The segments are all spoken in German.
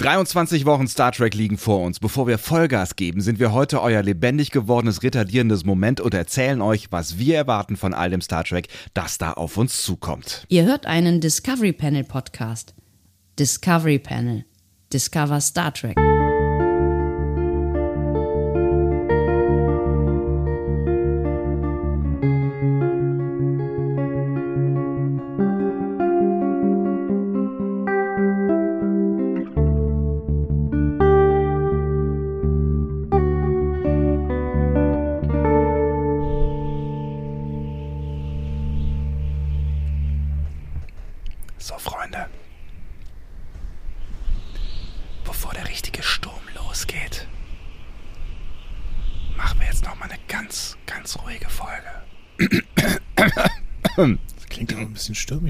23 Wochen Star Trek liegen vor uns. Bevor wir Vollgas geben, sind wir heute euer lebendig gewordenes, retardierendes Moment und erzählen euch, was wir erwarten von all dem Star Trek, das da auf uns zukommt. Ihr hört einen Discovery Panel Podcast. Discovery Panel. Discover Star Trek.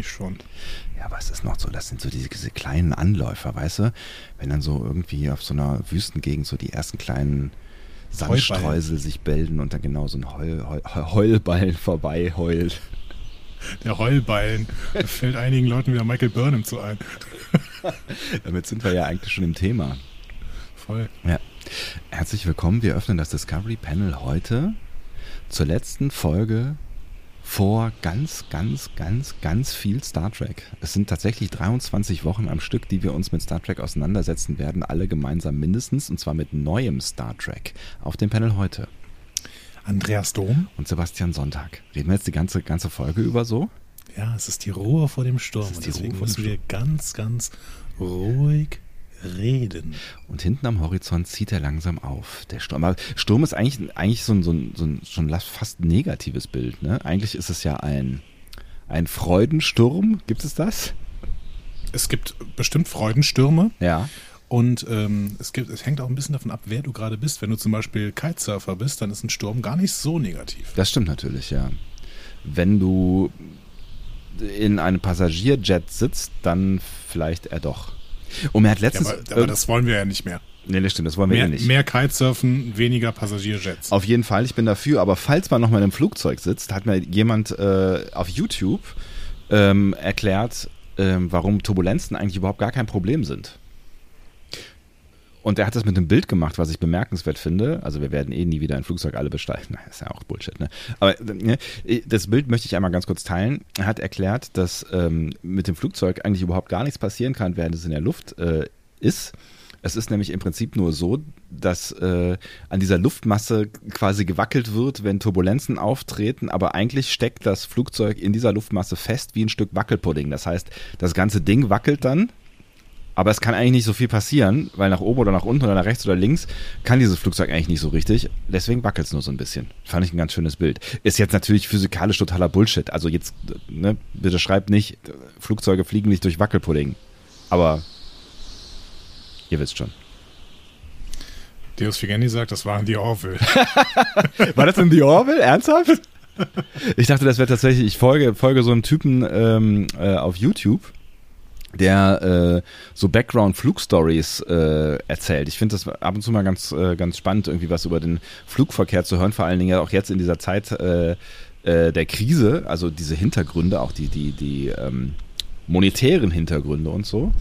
Stürmisch schon. Ja, aber es ist noch so, das sind so diese, diese kleinen Anläufer, weißt du? Wenn dann so irgendwie auf so einer Wüstengegend so die ersten kleinen Sandstreusel sich bilden und dann genau so ein Heul, Heul, Heulballen vorbei heult. Der Heulballen. Da fällt einigen Leuten wieder Michael Burnham zu ein. Damit sind wir ja eigentlich schon im Thema. Voll. Ja. Herzlich willkommen. Wir öffnen das Discovery Panel heute zur letzten Folge vor ganz, ganz, ganz, ganz viel Star Trek. Es sind tatsächlich 23 Wochen am Stück, die wir uns mit Star Trek auseinandersetzen werden, alle gemeinsam mindestens, und zwar mit neuem Star Trek auf dem Panel heute. Andreas Dom. Und Sebastian Sonntag. Reden wir jetzt die ganze, ganze Folge über so? Ja, es ist die Ruhe vor dem Sturm. Und deswegen müssen wir ganz, ganz ruhig reden. Und hinten am Horizont zieht er langsam auf. Der Sturm. Aber Sturm ist eigentlich, eigentlich so ein, so ein, so ein schon fast negatives Bild. Ne? Eigentlich ist es ja ein, ein Freudensturm. Gibt es das? Es gibt bestimmt Freudenstürme. Ja. Und ähm, es, gibt, es hängt auch ein bisschen davon ab, wer du gerade bist. Wenn du zum Beispiel Kitesurfer bist, dann ist ein Sturm gar nicht so negativ. Das stimmt natürlich, ja. Wenn du in einem Passagierjet sitzt, dann vielleicht er doch. Und er hat Ja, letztens. aber, aber das wollen wir ja nicht mehr. nee, das stimmt, das wollen wir Mehr, eh nicht. mehr Kitesurfen, weniger Passagierjets. Auf jeden Fall, ich bin dafür. Aber falls man noch mal in einem Flugzeug sitzt, hat mir jemand äh, auf YouTube ähm, erklärt, ähm, warum Turbulenzen eigentlich überhaupt gar kein Problem sind. Und er hat das mit einem Bild gemacht, was ich bemerkenswert finde. Also wir werden eh nie wieder ein Flugzeug alle besteigen. Na, ist ja auch Bullshit, ne? Aber ne, das Bild möchte ich einmal ganz kurz teilen. Er hat erklärt, dass ähm, mit dem Flugzeug eigentlich überhaupt gar nichts passieren kann, während es in der Luft äh, ist. Es ist nämlich im Prinzip nur so, dass äh, an dieser Luftmasse quasi gewackelt wird, wenn Turbulenzen auftreten, aber eigentlich steckt das Flugzeug in dieser Luftmasse fest wie ein Stück Wackelpudding. Das heißt, das ganze Ding wackelt dann, aber es kann eigentlich nicht so viel passieren, weil nach oben oder nach unten oder nach rechts oder links kann dieses Flugzeug eigentlich nicht so richtig. Deswegen wackelt es nur so ein bisschen. Fand ich ein ganz schönes Bild. Ist jetzt natürlich physikalisch totaler Bullshit. Also jetzt, ne, bitte schreibt nicht, Flugzeuge fliegen nicht durch Wackelpudding. Aber ihr wisst schon. Deus Figendi sagt, das waren die Orville. War das in The Orville? Ernsthaft? Ich dachte, das wäre tatsächlich, ich folge, folge so einem Typen ähm, äh, auf YouTube, der äh, so Background-Flugstories äh, erzählt. Ich finde das ab und zu mal ganz, äh, ganz spannend, irgendwie was über den Flugverkehr zu hören, vor allen Dingen ja auch jetzt in dieser Zeit äh, äh, der Krise, also diese Hintergründe, auch die, die, die ähm, monetären Hintergründe und so.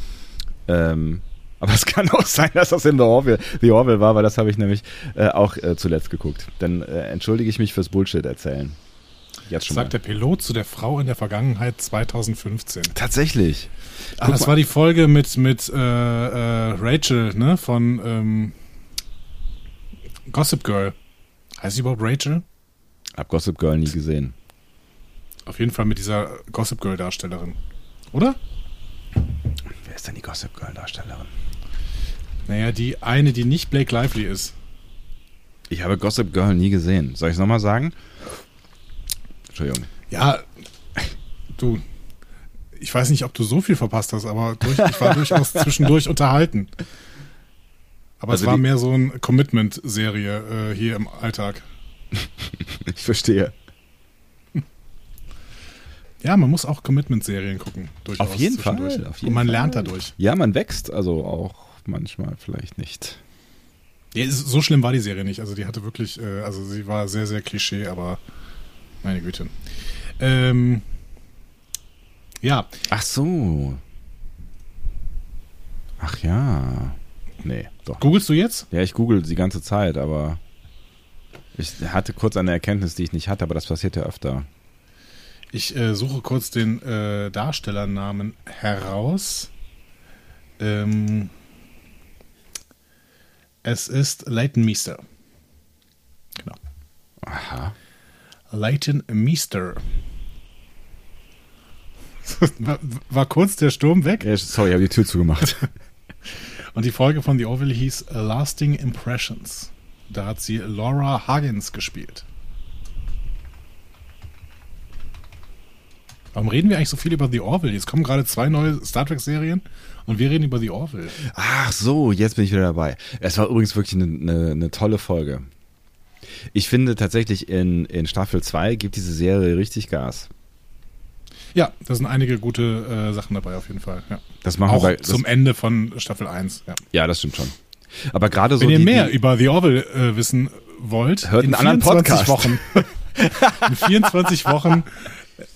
Ähm, aber es kann auch sein, dass das in The Orville, The Orville war, weil das habe ich nämlich äh, auch äh, zuletzt geguckt. Dann äh, entschuldige ich mich fürs Bullshit erzählen. Jetzt schon Sagt mal. der Pilot zu der Frau in der Vergangenheit 2015. Tatsächlich. Ah, Guck das mal. war die Folge mit, mit äh, äh, Rachel, ne? Von ähm, Gossip Girl. Heißt sie überhaupt Rachel? Hab Gossip Girl nie gesehen. Auf jeden Fall mit dieser Gossip Girl Darstellerin. Oder? Wer ist denn die Gossip Girl Darstellerin? Naja, die eine, die nicht Blake Lively ist. Ich habe Gossip Girl nie gesehen. Soll ich es nochmal sagen? Entschuldigung. Ja, du. Ich weiß nicht, ob du so viel verpasst hast, aber durch, ich war durchaus zwischendurch unterhalten. Aber Also es war mehr so eine Commitment-Serie äh, hier im Alltag. Ich verstehe. Ja, man muss auch Commitment-Serien gucken. Durchaus Auf jeden Fall, auf jeden Und man Fall. lernt dadurch. Ja, man wächst, also auch manchmal vielleicht nicht. Ja, so schlimm war die Serie nicht. Also die hatte wirklich, äh, also sie war sehr, sehr Klischee, aber meine Güte. Ähm, ja, Ach so. Ach ja. Nee, doch. Googlest du jetzt? Ja, ich google die ganze Zeit, aber ich hatte kurz eine Erkenntnis, die ich nicht hatte, aber das passiert ja öfter. Ich äh, suche kurz den äh, Darstellernamen heraus. Ähm, es ist Leighton Meester. Genau. Aha. Leighton Meester. war, war kurz der Sturm weg Ja, sorry, ich habe die Tür zugemacht. und die Folge von The Orville hieß Lasting Impressions. Da hat sie Laura Huggins gespielt. Warum reden wir eigentlich so viel über The Orville? Jetzt kommen gerade zwei neue Star Trek-Serien und wir reden über The Orville. Ach so, jetzt bin ich wieder dabei. Es war übrigens wirklich eine, eine, eine tolle Folge. Ich finde tatsächlich in, in Staffel 2 gibt diese Serie richtig Gas. Ja, da sind einige gute äh, Sachen dabei auf jeden Fall. Ja. Das machen Auch wir bei, zum Ende von Staffel 1. Ja. Ja, das stimmt schon. Aber gerade so Wenn ihr die, mehr die, über The Orville äh, wissen wollt, Hört in einen anderen 24 Podcast. Wochen, in 24 Wochen,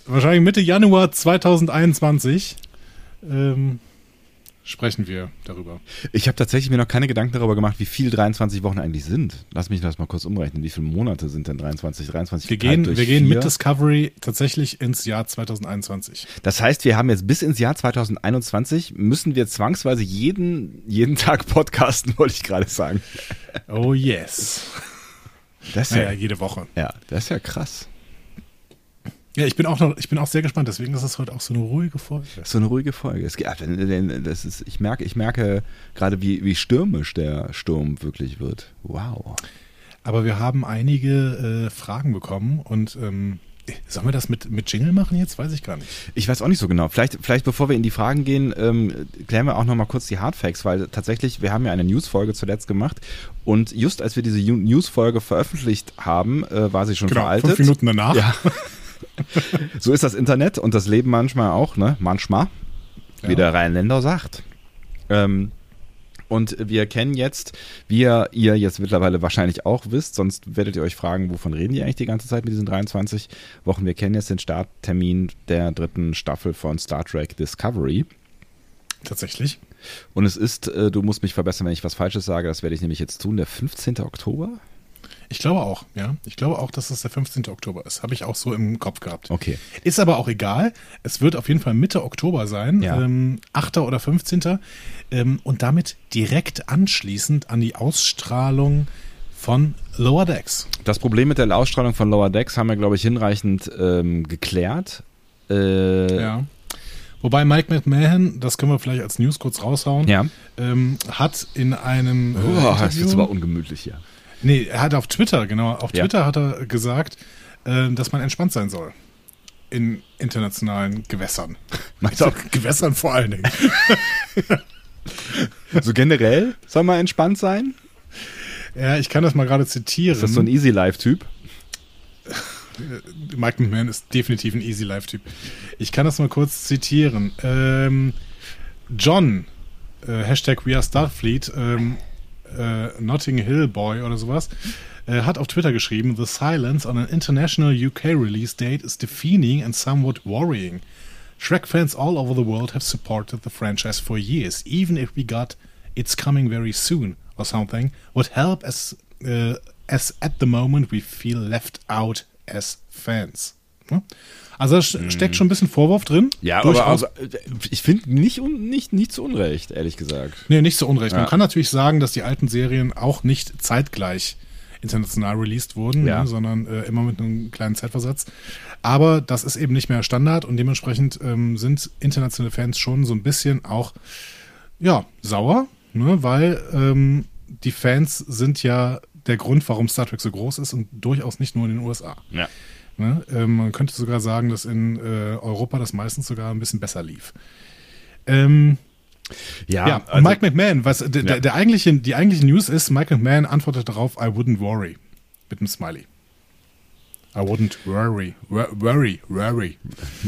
wahrscheinlich Mitte Januar 2021, ähm, sprechen wir darüber. Ich habe tatsächlich mir noch keine Gedanken darüber gemacht, wie viel 23 Wochen eigentlich sind. Lass mich das mal kurz umrechnen. Wie viele Monate sind denn 23? 23 Wir gehen, wir gehen vier. mit Discovery tatsächlich ins Jahr 2021. Das heißt, wir haben jetzt bis ins Jahr 2021 müssen wir zwangsweise jeden, jeden Tag podcasten, wollte ich gerade sagen. Oh yes. Das ist ja, Naja, jede Woche. ja, das ist ja krass. Ja, ich bin auch noch, ich bin auch sehr gespannt, deswegen ist das heute auch so eine ruhige Folge. So eine ruhige Folge. Es, ja, das ist, ich merke, ich merke gerade, wie, wie stürmisch der Sturm wirklich wird. Wow. Aber wir haben einige äh, Fragen bekommen und ähm, sollen wir das mit, mit Jingle machen jetzt? Weiß ich gar nicht. Ich weiß auch nicht so genau. Vielleicht, vielleicht bevor wir in die Fragen gehen, ähm, klären wir auch noch mal kurz die Hardfacts, weil tatsächlich, wir haben ja eine News-Folge zuletzt gemacht und just als wir diese News-Folge veröffentlicht haben, äh, war sie schon veraltet. Genau, fünf Minuten danach. Ja. so ist das Internet und das Leben manchmal auch, ne? Manchmal, wie Ja. der Rheinländer sagt. Ähm, und wir kennen jetzt, wie ihr, ihr jetzt mittlerweile wahrscheinlich auch wisst, sonst werdet ihr euch fragen, wovon reden die eigentlich die ganze Zeit mit diesen 23 Wochen. Wir kennen jetzt den Starttermin der dritten Staffel von Star Trek Discovery. Tatsächlich. Und es ist, äh, du musst mich verbessern, wenn ich was Falsches sage, das werde ich nämlich jetzt tun, der 15. Oktober? Ich glaube auch, ja. Ich glaube auch, dass das der 15. Oktober ist. Habe ich auch so im Kopf gehabt. Okay. Ist aber auch egal. Es wird auf jeden Fall Mitte Oktober sein, Ja. ähm, 8. oder 15. Ähm, und damit direkt anschließend an die Ausstrahlung von Lower Decks. Das Problem mit der Ausstrahlung von Lower Decks haben wir, glaube ich, hinreichend ähm, geklärt. Äh, Ja. Wobei Mike McMahon, das können wir vielleicht als News kurz raushauen, Ja. ähm, hat in einem äh, Oh, das ist Interview- jetzt aber ungemütlich hier. Nee, er hat auf Twitter, genau, auf Ja. Twitter hat er gesagt, äh, dass man entspannt sein soll. In internationalen Gewässern. Meinst du, Gewässern vor allen Dingen. so generell soll man entspannt sein? Ja, ich kann das mal gerade zitieren. Ist das so ein Easy Life-Typ? Mike McMahon ist definitiv ein Easy Life-Typ. Ich kann das mal kurz zitieren. Ähm, John, äh, Hashtag We Are Starfleet, ähm, äh, Notting Hill Boy oder sowas, äh, hat auf Twitter geschrieben, The silence on an international UK release date is deafening and somewhat worrying. Shrek fans all over the world have supported the franchise for years, even if we got It's Coming Very Soon or something, would help as, uh, as at the moment we feel left out as fans. Ne? Also da sch- steckt schon ein bisschen Vorwurf drin. Ja, Durchaus. aber, aber ich finde nicht, nicht, nicht zu Unrecht, ehrlich gesagt. Nee, nicht so unrecht. Man Ja. kann natürlich sagen, dass die alten Serien auch nicht zeitgleich international released wurden, Ja. ne, sondern äh, immer mit einem kleinen Zeitversatz. Aber das ist eben nicht mehr Standard und dementsprechend ähm, sind internationale Fans schon so ein bisschen auch ja sauer, ne, weil ähm, die Fans sind ja der Grund, warum Star Trek so groß ist und durchaus nicht nur in den USA. Ja. Ne? Ähm, man könnte sogar sagen, dass in äh, Europa das meistens sogar ein bisschen besser lief. Ähm, Ja, ja, also, Mike McMahon, was, der, der, der eigentliche, die eigentliche News ist, Mike McMahon antwortet darauf, I wouldn't worry. Mit einem Smiley. I wouldn't worry. Wor- Worry, worry.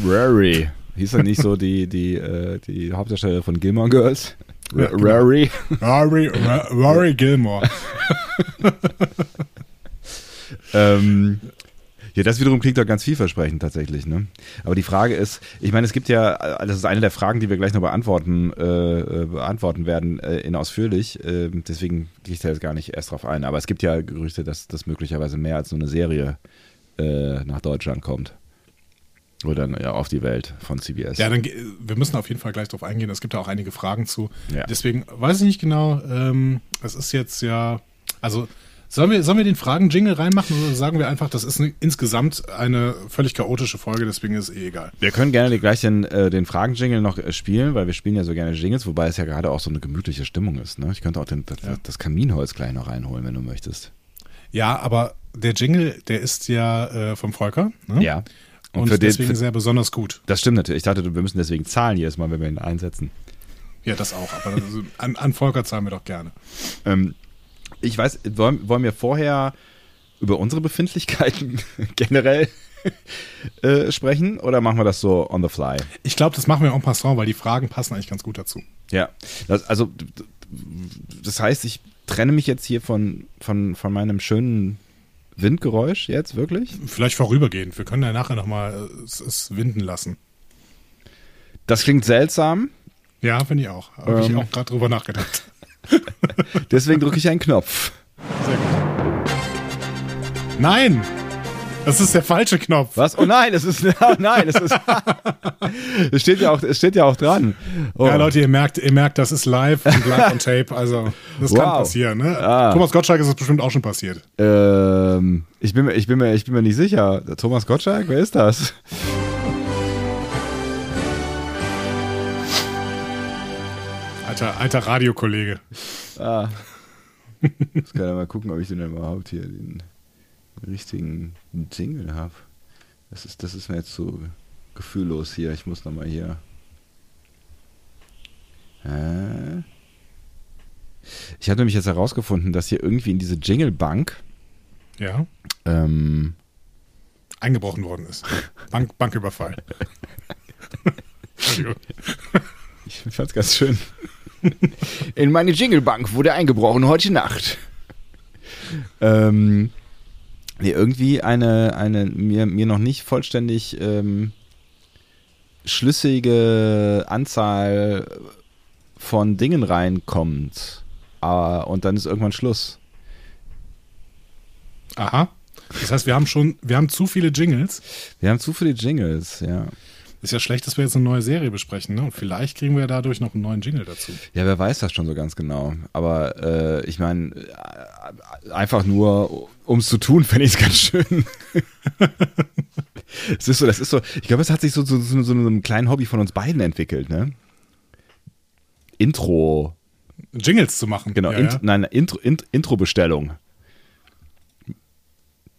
Rory. Hieß er nicht so die, die, äh, die Hauptdarsteller von Gilmore Girls? Ja, R. Rory. Rory, Ro- Rory Gilmore. ähm, Ja, das wiederum klingt doch ganz vielversprechend tatsächlich, ne? Aber die Frage ist, ich meine, es gibt ja, das ist eine der Fragen, die wir gleich noch beantworten, äh, äh beantworten werden äh, in ausführlich. Äh, deswegen gehe ich da jetzt gar nicht erst drauf ein. Aber es gibt ja Gerüchte, dass das möglicherweise mehr als nur eine Serie äh, nach Deutschland kommt. Oder ja, auf die Welt von CBS. Ja, dann wir müssen auf jeden Fall gleich drauf eingehen. Es gibt da auch einige Fragen zu. Ja. Deswegen weiß ich nicht genau. Ähm, es ist jetzt ja, also Sollen wir, sollen wir den Fragen-Jingle reinmachen oder sagen wir einfach, das ist eine, insgesamt eine völlig chaotische Folge, deswegen ist es eh egal. Wir können gerne gleich den, äh, den Fragen-Jingle noch äh, spielen, weil wir spielen ja so gerne Jingles, wobei es ja gerade auch so eine gemütliche Stimmung ist. Ne? Ich könnte auch den, das, Ja. das Kaminholz gleich noch reinholen, wenn du möchtest. Ja, aber der Jingle, der ist ja äh, vom Volker. Ne? Ja. Und, für den- deswegen für- sehr besonders gut. Das stimmt natürlich. Ich dachte, wir müssen deswegen zahlen jedes Mal, wenn wir ihn einsetzen. Ja, das auch. Aber das, an, an Volker zahlen wir doch gerne. Ähm, ich weiß, wollen, wollen wir vorher über unsere Befindlichkeiten generell äh, sprechen oder machen wir das so on the fly? Ich glaube, das machen wir en passant, weil die Fragen passen eigentlich ganz gut dazu. Ja, das, also das heißt, ich trenne mich jetzt hier von, von, von meinem schönen Windgeräusch jetzt wirklich. Vielleicht vorübergehend. Wir können ja nachher nochmal es, es winden lassen. Das klingt seltsam, Ja, finde ich auch. Habe ich Ähm. auch gerade drüber nachgedacht. deswegen drücke ich einen Knopf. Sehr gut. Nein! Das ist der falsche Knopf. Was? Oh nein, es ist oh nein, es ist es steht ja auch es steht ja auch dran. Oh. Ja, Leute, ihr merkt, ihr merkt, das ist live und live on tape. Also, das kann Wow. passieren. Ne? Ah. Thomas Gottschalk ist es bestimmt auch schon passiert. Ähm, ich bin ich bin mir ich bin mir nicht sicher. Thomas Gottschalk, wer ist das? Alter, alter Radiokollege. Ah. Ich kann ja mal gucken, ob ich denn überhaupt hier den richtigen Jingle habe. Das ist, das ist mir jetzt so gefühllos hier. Ich muss nochmal hier. Hä? Ich habe nämlich jetzt herausgefunden, dass hier irgendwie in diese Jingle-Bank Ja. ähm, Eingebrochen worden ist. Bank, Banküberfall. Ich fand's ganz schön. In meine Jinglebank wurde eingebrochen heute Nacht. Ähm, nee, irgendwie eine, eine mir, mir noch nicht vollständig ähm, schlüssige Anzahl von Dingen reinkommt. Ah, und dann ist irgendwann Schluss. Aha. Das heißt, wir haben schon, wir haben zu viele Jingles. Wir haben zu viele Jingles, ja. Ist ja schlecht, dass wir jetzt eine neue Serie besprechen, ne? Und vielleicht kriegen wir ja dadurch noch einen neuen Jingle dazu. Ja, wer weiß das schon so ganz genau. Aber äh, ich meine, äh, einfach nur, um es zu tun, fände ich es ganz schön. Es ist so, das ist so, ich glaube, es hat sich so zu so, so, einem kleinen Hobby von uns beiden entwickelt, ne? Intro, Jingles zu machen. genau, Ja, int, ja. nein, Intro, int, Intro-Bestellung.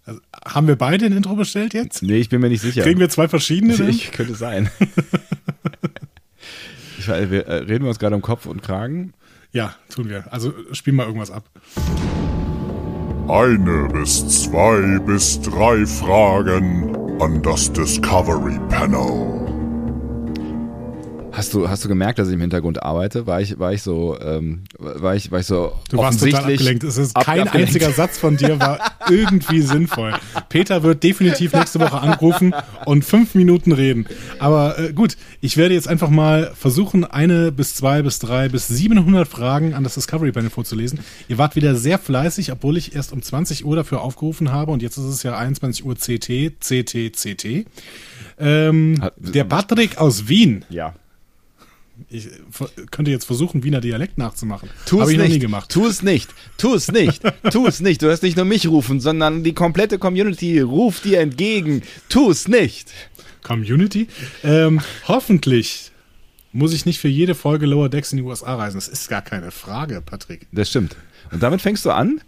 Also, haben wir beide ein Intro bestellt jetzt? Nee, ich bin mir nicht sicher. Kriegen wir zwei verschiedene? denn? ich, könnte sein. ich, wir, äh, reden wir uns gerade um Kopf und Kragen? Ja, tun wir. Also spielen mal irgendwas ab. Eine bis zwei bis drei Fragen an das Discovery Panel. Hast du, hast du gemerkt, dass ich im Hintergrund arbeite? War ich, war ich so, ähm, war ich, war ich so Du warst total abgelenkt. Es ist kein abgelenkt? einziger Satz von dir war irgendwie sinnvoll. Peter wird definitiv nächste Woche anrufen und fünf Minuten reden. Aber äh, gut, ich werde jetzt einfach mal versuchen, eine bis zwei bis drei bis 700 Fragen an das Discovery Panel vorzulesen. Ihr wart wieder sehr fleißig, obwohl ich erst um 20 Uhr dafür aufgerufen habe und jetzt ist es ja 21 Uhr CT, CT, CT. Ähm, Hat- der Patrick aus Wien. Ja. Ich könnte jetzt versuchen, Wiener Dialekt nachzumachen. Tu es nicht. Tu es nicht. Tu es nicht. tu es nicht. Du hast nicht nur mich rufen, sondern die komplette Community ruft dir entgegen. Tu es nicht. Community. Ähm, hoffentlich muss ich nicht für jede Folge Lower Decks in die USA reisen. Das ist gar keine Frage, Patrick. Das stimmt. Und damit fängst du an?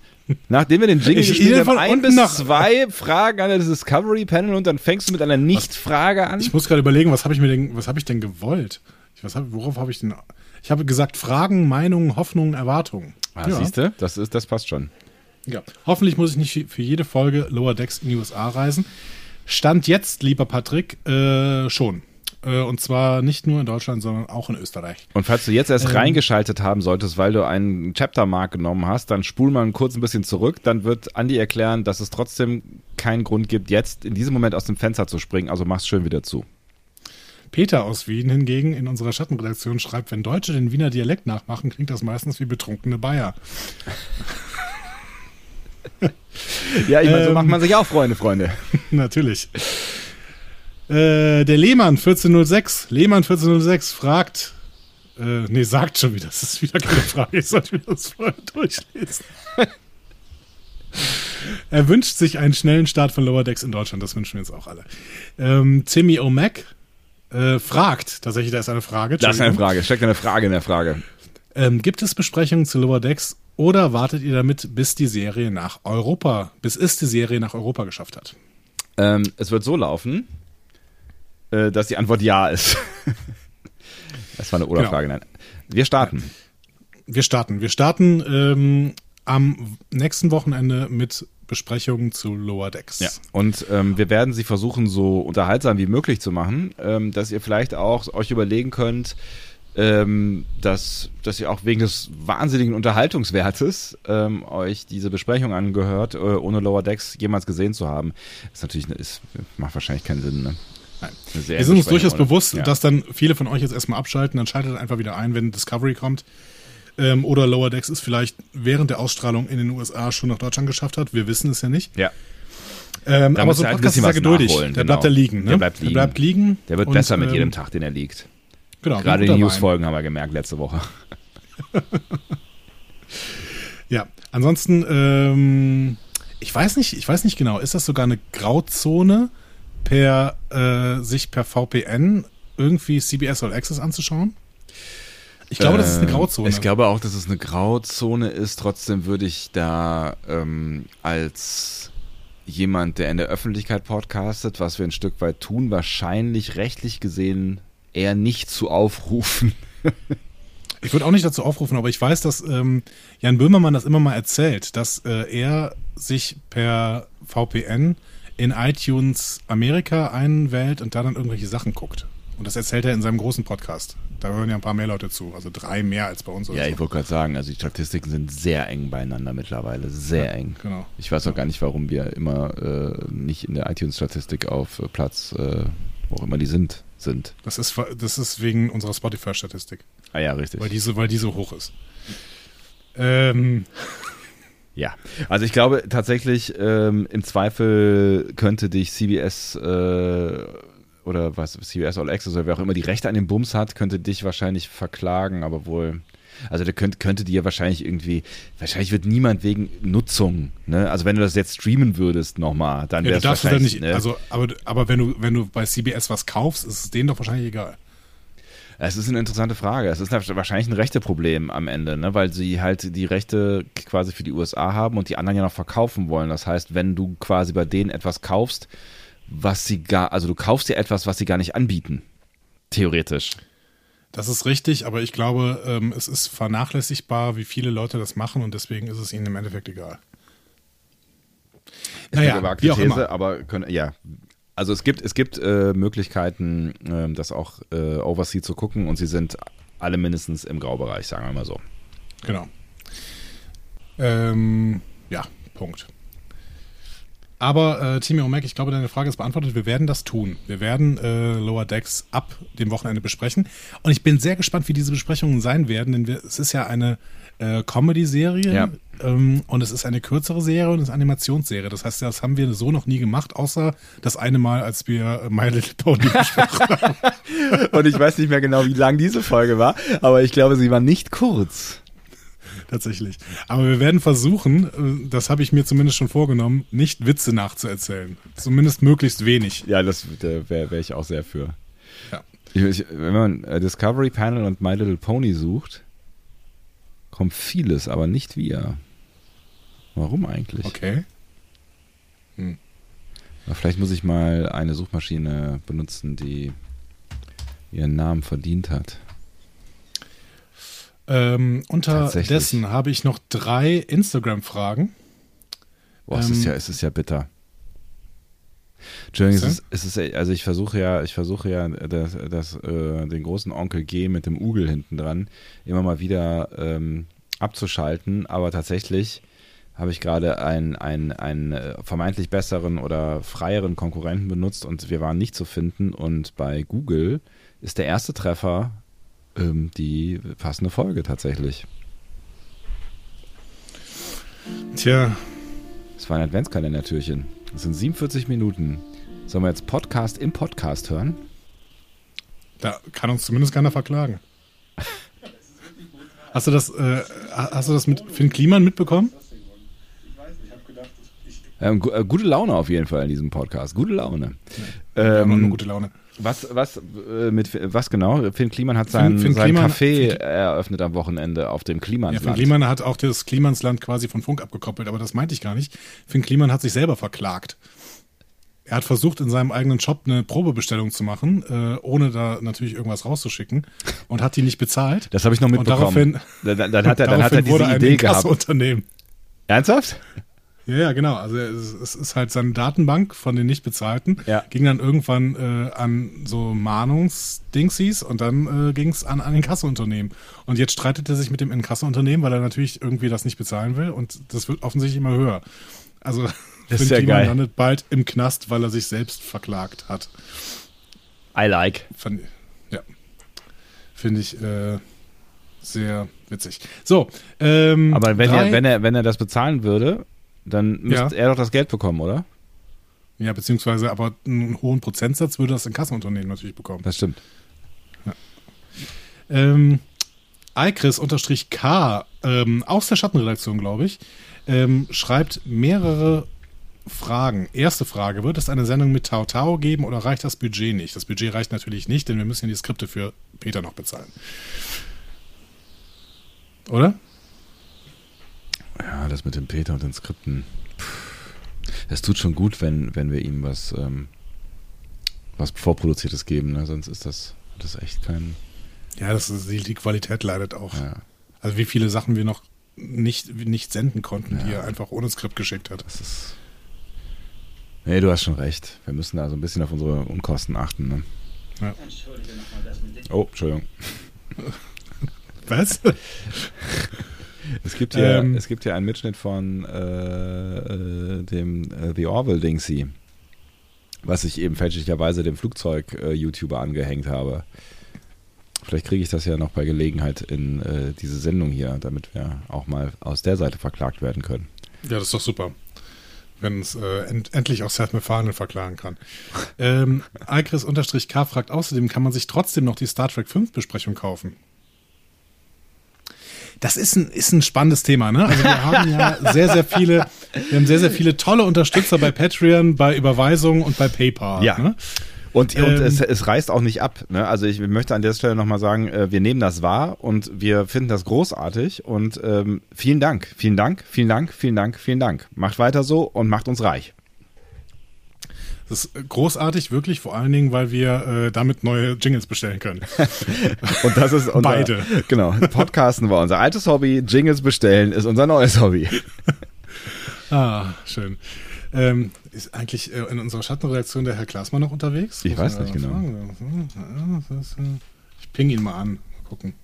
Nachdem wir den Jingle Ich- gespielt ich- haben, von ein bis nach- zwei Fragen an das Discovery Panel und dann fängst du mit einer Nicht-Frage an? Ich muss gerade überlegen, was habe ich mir denn, was habe ich denn gewollt? Ich, was hab, worauf habe ich denn? Ich habe gesagt Fragen, Meinungen, Hoffnungen, Erwartungen. Ah, ja. Siehst du? Das, ist, das passt schon. ja. Hoffentlich muss ich nicht für jede Folge Lower Decks in die USA reisen. Stand jetzt, lieber Patrick, äh, schon. Äh, und zwar nicht nur in Deutschland, sondern auch in Österreich. Und falls du jetzt erst Ähm. reingeschaltet haben solltest, weil du einen Chaptermark genommen hast, dann spul mal kurz ein bisschen zurück. Dann wird Andi erklären, dass es trotzdem keinen Grund gibt, jetzt in diesem Moment aus dem Fenster zu springen. Also mach's schön wieder zu. Peter aus Wien hingegen in unserer Schattenredaktion schreibt, wenn Deutsche den Wiener Dialekt nachmachen, klingt das meistens wie betrunkene Bayer. Ja, ich meine, so Ähm. macht man sich auch Freunde, Freunde. Natürlich. Äh, der Lehmann 1406, Lehmann 1406 fragt, äh, nee, sagt schon wieder, das ist wieder keine Frage, ich sollte mir das vorher durchlesen. er wünscht sich einen schnellen Start von Lower Decks in Deutschland, das wünschen wir uns auch alle. Ähm, Timmy O'Mac äh, fragt, tatsächlich, da ist eine Frage. Das ist eine. Frage. Steckt eine Frage in der Frage. Ähm, gibt es Besprechungen zu Lower Decks oder wartet ihr damit, bis die Serie nach Europa, bis es die Serie nach Europa geschafft hat? Ähm, es wird so laufen, äh, dass die Antwort ja ist. das war eine Oder-Frage, nein. Wir starten. Wir starten. Wir starten ähm, am nächsten Wochenende mit Besprechungen zu Lower Decks. Ja. Und ähm, wir werden sie versuchen, so unterhaltsam wie möglich zu machen, ähm, dass ihr vielleicht auch euch überlegen könnt, ähm, dass, dass ihr auch wegen des wahnsinnigen Unterhaltungswertes ähm, euch diese Besprechung angehört, äh, ohne Lower Decks jemals gesehen zu haben. ist natürlich, ist, macht wahrscheinlich keinen Sinn, ne? Nein. Wir sind uns durchaus ohne- bewusst, ja. dass dann viele von euch jetzt erstmal abschalten, dann schaltet einfach wieder ein, wenn Discovery kommt. Ähm, oder Lower Decks es vielleicht während der Ausstrahlung in den USA schon nach Deutschland geschafft hat. Wir wissen es ja nicht. Ja, Ähm, Da aber so ein er halt ein Podcast ist ja geduldig. der genau. bleibt da liegen. Ne? Der bleibt liegen. Der bleibt liegen. der wird und, besser mit ähm, jedem Tag, den er liegt. Genau, Gerade die. News-Folgen haben wir gemerkt letzte Woche. Ja, ansonsten, ähm, ich weiß nicht, ich weiß nicht genau, ist das sogar eine Grauzone, per äh, sich per VPN irgendwie CBS All Access anzuschauen? Ich glaube, das ist eine Ähm, Grauzone. Ich glaube auch, dass es eine Grauzone ist. Trotzdem würde ich da ähm, als jemand, der in der Öffentlichkeit podcastet, was wir ein Stück weit tun, wahrscheinlich rechtlich gesehen eher nicht zu aufrufen. Ich würde auch nicht dazu aufrufen, aber ich weiß, dass ähm, Jan Böhmermann das immer mal erzählt, dass äh, er sich per VPN in iTunes Amerika einwählt und da dann irgendwelche Sachen guckt. Und das erzählt er in seinem großen Podcast. Da hören ja ein paar mehr Leute zu, also drei mehr als bei uns. Ja, so. ich wollte gerade sagen, also die Statistiken sind sehr eng beieinander mittlerweile. Sehr eng. genau. Ich weiß auch gar nicht, warum wir immer äh, nicht in der iTunes-Statistik auf äh, Platz, äh, wo auch immer die sind, sind. Das ist, das ist wegen unserer Spotify-Statistik, Ah ja, richtig. weil die, so, weil die so hoch ist. Ähm, Ja, also ich glaube tatsächlich, ähm, im Zweifel könnte dich CBS äh, oder was, CBS All Access oder wer auch immer die Rechte an dem Bums hat, könnte dich wahrscheinlich verklagen, aber wohl. Also der könnte, könnte dir wahrscheinlich irgendwie, wahrscheinlich wird niemand wegen Nutzung, ne? Also wenn du das jetzt streamen würdest nochmal, dann ja, wäre du wahrscheinlich, dann nicht, ne? also, aber, aber wenn du, wenn du bei CBS was kaufst, ist es denen doch wahrscheinlich egal. Es ist eine interessante Frage. Es ist wahrscheinlich ein Rechteproblem am Ende, ne? weil sie halt die Rechte quasi für die USA haben und die anderen ja noch verkaufen wollen. Das heißt, wenn du quasi bei denen etwas kaufst, was sie gar, also du kaufst dir etwas, was sie gar nicht anbieten. Theoretisch. Das ist richtig, aber ich glaube, ähm, es ist vernachlässigbar, wie viele Leute das machen und deswegen ist es ihnen im Endeffekt egal. Ist eine gewagte wie auch These, immer. aber können, ja. Also es gibt, es gibt äh, Möglichkeiten, ähm, das auch äh, Oversea zu gucken und sie sind alle mindestens im Graubereich, sagen wir mal so. Genau. Ähm, ja, Punkt. Aber äh, Timmy O'Mac, ich glaube, deine Frage ist beantwortet. Wir werden das tun. Wir werden äh, Lower Decks ab dem Wochenende besprechen. Und ich bin sehr gespannt, wie diese Besprechungen sein werden, denn wir, es ist ja eine äh, Comedy-Serie Ja. ähm, und es ist eine kürzere Serie und es ist eine Animationsserie. Das heißt, das haben wir so noch nie gemacht, außer das eine Mal, als wir äh, My Little Pony besprochen haben. Und ich weiß nicht mehr genau, wie lang diese Folge war, aber ich glaube, sie war nicht kurz. Tatsächlich. Aber wir werden versuchen, äh, das habe ich mir zumindest schon vorgenommen, nicht Witze nachzuerzählen. Zumindest möglichst wenig. Ja, das wäre wär ich auch sehr für. Ja. Ich, ich, wenn man äh, Discovery Panel und My Little Pony sucht, kommt vieles, aber nicht wir. Warum eigentlich? Okay. Aber Vielleicht muss ich mal eine Suchmaschine benutzen, die ihren Namen verdient hat. Ähm, unterdessen habe ich noch drei Instagram-Fragen. Boah, es, Ähm, ist ja, es ist ja bitter. Entschuldigung, es ist, es ist, also ich versuche ja, ich versuche ja, das, das, äh, den großen Onkel G mit dem Ugel hinten dran immer mal wieder ähm, abzuschalten, aber tatsächlich habe ich gerade einen, einen, einen äh, vermeintlich besseren oder freieren Konkurrenten benutzt und wir waren nicht zu finden und bei Google ist der erste Treffer ähm, die passende Folge tatsächlich. Tja. Das war ein Adventskalender-Türchen. Das sind 47 Minuten. Sollen wir jetzt Podcast im Podcast hören? Da kann uns zumindest keiner verklagen. Hast du das, äh, hast du das mit Finn Kliman mitbekommen? Ähm, gu- äh, gute Laune auf jeden Fall in diesem Podcast. Gute Laune. Ja, Ähm, nur gute Laune. Was, was, äh, mit, was genau? Finn Kliman hat sein, Finn sein Kliman- Café Finn- eröffnet am Wochenende auf dem Ja, Klimansland. Finn Kliman hat auch das Klimansland quasi von Funk abgekoppelt, aber das meinte ich gar nicht. Finn Kliman hat sich selber verklagt. Er hat versucht, in seinem eigenen Shop eine Probebestellung zu machen, äh, ohne da natürlich irgendwas rauszuschicken und hat die nicht bezahlt. das habe ich noch Und mitbekommen. daraufhin, dann, dann hat er, dann hat er diese Idee gehabt. Ernsthaft? Ja, ja, genau. Also es, es ist halt seine Datenbank von den nicht bezahlten, Ja. ging dann irgendwann äh, an so Mahnungsdingsies und dann äh, ging es an ein Inkassounternehmen. Und jetzt streitet er sich mit dem Inkassounternehmen, weil er natürlich irgendwie das nicht bezahlen will und das wird offensichtlich immer höher. Also Das ist ja geil. landet bald im Knast, weil er sich selbst verklagt hat. I like. Fand, ja. Finde ich äh, sehr witzig. So, ähm, Aber wenn drei- er, wenn er, wenn er das bezahlen würde, dann müsste Ja. er doch das Geld bekommen, oder? Ja, beziehungsweise aber einen hohen Prozentsatz würde das Inkassounternehmen natürlich bekommen. Das stimmt. Ähm, Icris-K, ähm, aus der Schattenredaktion, glaube ich, ähm, schreibt mehrere Fragen. Erste Frage, wird es eine Sendung mit Tao Tao geben oder reicht das Budget nicht? Das Budget reicht natürlich nicht, denn wir müssen ja die Skripte für Peter noch bezahlen. Oder? Ja, das mit dem Peter und den Skripten. Es tut schon gut, wenn, wenn wir ihm was, ähm, was Vorproduziertes geben, ne? sonst ist das, das echt kein. Ja, das ist, die, die Qualität leidet auch. Ja, Also wie viele Sachen wir noch nicht, nicht senden konnten, die Ja. er einfach ohne Skript geschickt hat. das ist. Nee, du hast schon recht. Wir müssen da so ein bisschen auf unsere Unkosten achten. Ne? Ja. Oh, Entschuldigung. Was? Es gibt ja, Ähm. es gibt ja einen Mitschnitt von äh, äh, dem äh, The Orville Dingsy, was ich eben fälschlicherweise dem Flugzeug-YouTuber angehängt habe. Vielleicht kriege ich das ja noch bei Gelegenheit in äh, diese Sendung hier, damit wir auch mal aus der Seite verklagt werden können. Ja, das ist doch super. Wenn es äh, end endlich auch Seth MacFarlane verklagen kann. ähm, Alchris-K fragt außerdem, kann man sich trotzdem noch die Star Trek 5 Besprechung kaufen? Das ist ein, ist ein spannendes Thema, ne? Also wir haben ja sehr, sehr viele, wir haben sehr, sehr viele tolle Unterstützer bei Patreon, bei Überweisungen und bei PayPal. Ja. Ne? Und, und Ähm. es, es reißt auch nicht ab. Ne? Also ich möchte an der Stelle nochmal sagen, äh, wir nehmen das wahr und wir finden das großartig und ähm, vielen Dank, vielen Dank, vielen Dank, vielen Dank, vielen Dank. Macht weiter so und macht uns reich. Das ist großartig, wirklich, vor allen Dingen, weil wir äh, damit neue Jingles bestellen können. Und das ist unser, Beide. Genau. Podcasten war unser altes Hobby, Jingles bestellen ist unser neues Hobby. Ah, schön. Ähm, ist eigentlich äh, in unserer Schattenredaktion der Herr Klaasmann noch unterwegs? Ich Muss weiß nicht genau. fragen. Ich ping ihn mal an. Mal gucken.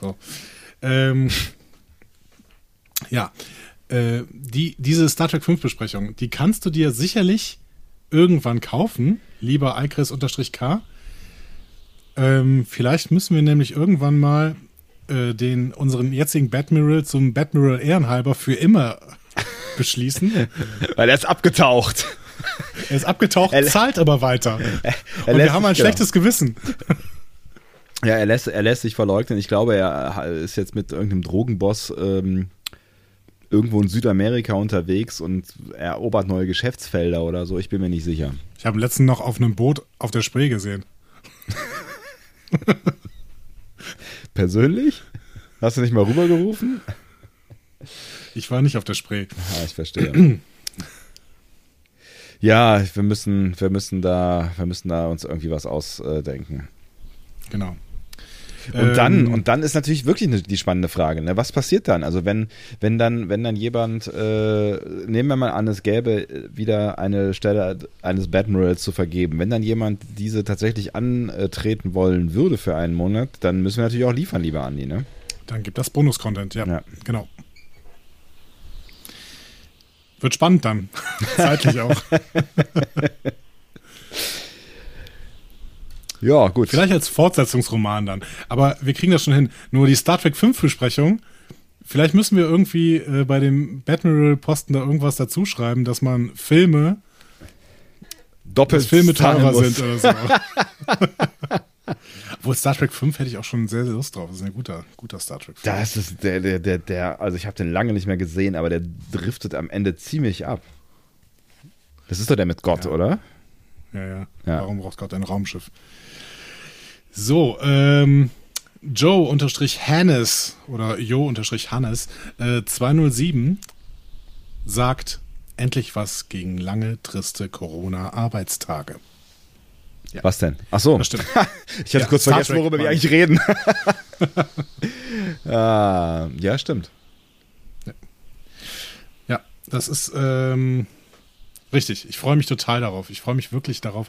So. Ähm, ja. Äh, die, diese Star Trek 5 Besprechung, die kannst du dir sicherlich irgendwann kaufen, lieber Icris-K. Ähm, vielleicht müssen wir nämlich irgendwann mal äh, den unseren jetzigen Batmiral zum Batmiral Ehrenhalber für immer beschließen. Weil er ist abgetaucht. Er ist abgetaucht, Er- zahlt aber weiter. Er Und wir haben ein genau. schlechtes Gewissen. Ja, er lässt, er lässt sich verleugnen. Ich glaube, er ist jetzt mit irgendeinem Drogenboss ähm, irgendwo in Südamerika unterwegs und erobert neue Geschäftsfelder oder so. Ich bin mir nicht sicher. Ich habe letztens noch auf einem Boot auf der Spree gesehen. Persönlich? Hast du nicht mal rübergerufen? Ich war nicht auf der Spree. Ah, ich verstehe. ja, wir müssen, wir müssen da, wir müssen da uns irgendwie was ausdenken. Genau. Und dann, Ähm, und dann ist natürlich wirklich ne- die spannende Frage, ne? Was passiert dann? Also wenn, wenn dann, wenn dann jemand, äh, nehmen wir mal an, es gäbe äh, wieder eine Stelle eines Admirals zu vergeben, wenn dann jemand diese tatsächlich antreten wollen würde für einen Monat, dann müssen wir natürlich auch liefern, lieber Andi, ne? Dann gibt das Bonus-Content, ja, Ja. Genau. Wird spannend dann. Zeitlich auch. Ja, gut. Vielleicht als Fortsetzungsroman dann. Aber wir kriegen das schon hin. Nur die Star Trek 5 Besprechung. Vielleicht müssen wir irgendwie äh, bei dem Batmiral-Posten da irgendwas dazu schreiben, dass man Filme, Doppelt dass Filme teurer sind oder so. Obwohl Star Trek 5 hätte ich auch schon sehr, sehr Lust drauf. Das ist ein guter, guter Star Trek. -Film. Das ist der, der, der, der, also ich habe den lange nicht mehr gesehen, aber der driftet am Ende ziemlich ab. Das ist doch der mit Gott, Ja. oder? Ja, ja. Ja. Warum braucht Gott ein Raumschiff? So, ähm, Joe unterstrich Hannes oder Jo unterstrich Hannes äh, 207 sagt endlich was gegen lange, triste Corona-Arbeitstage. Was denn? Ach so. Das stimmt. Ich hatte Ja, kurz vergessen, worüber wir eigentlich reden. ah, ja, stimmt. Ja, das ist ähm, richtig. Ich freue mich total darauf. Ich freue mich wirklich darauf.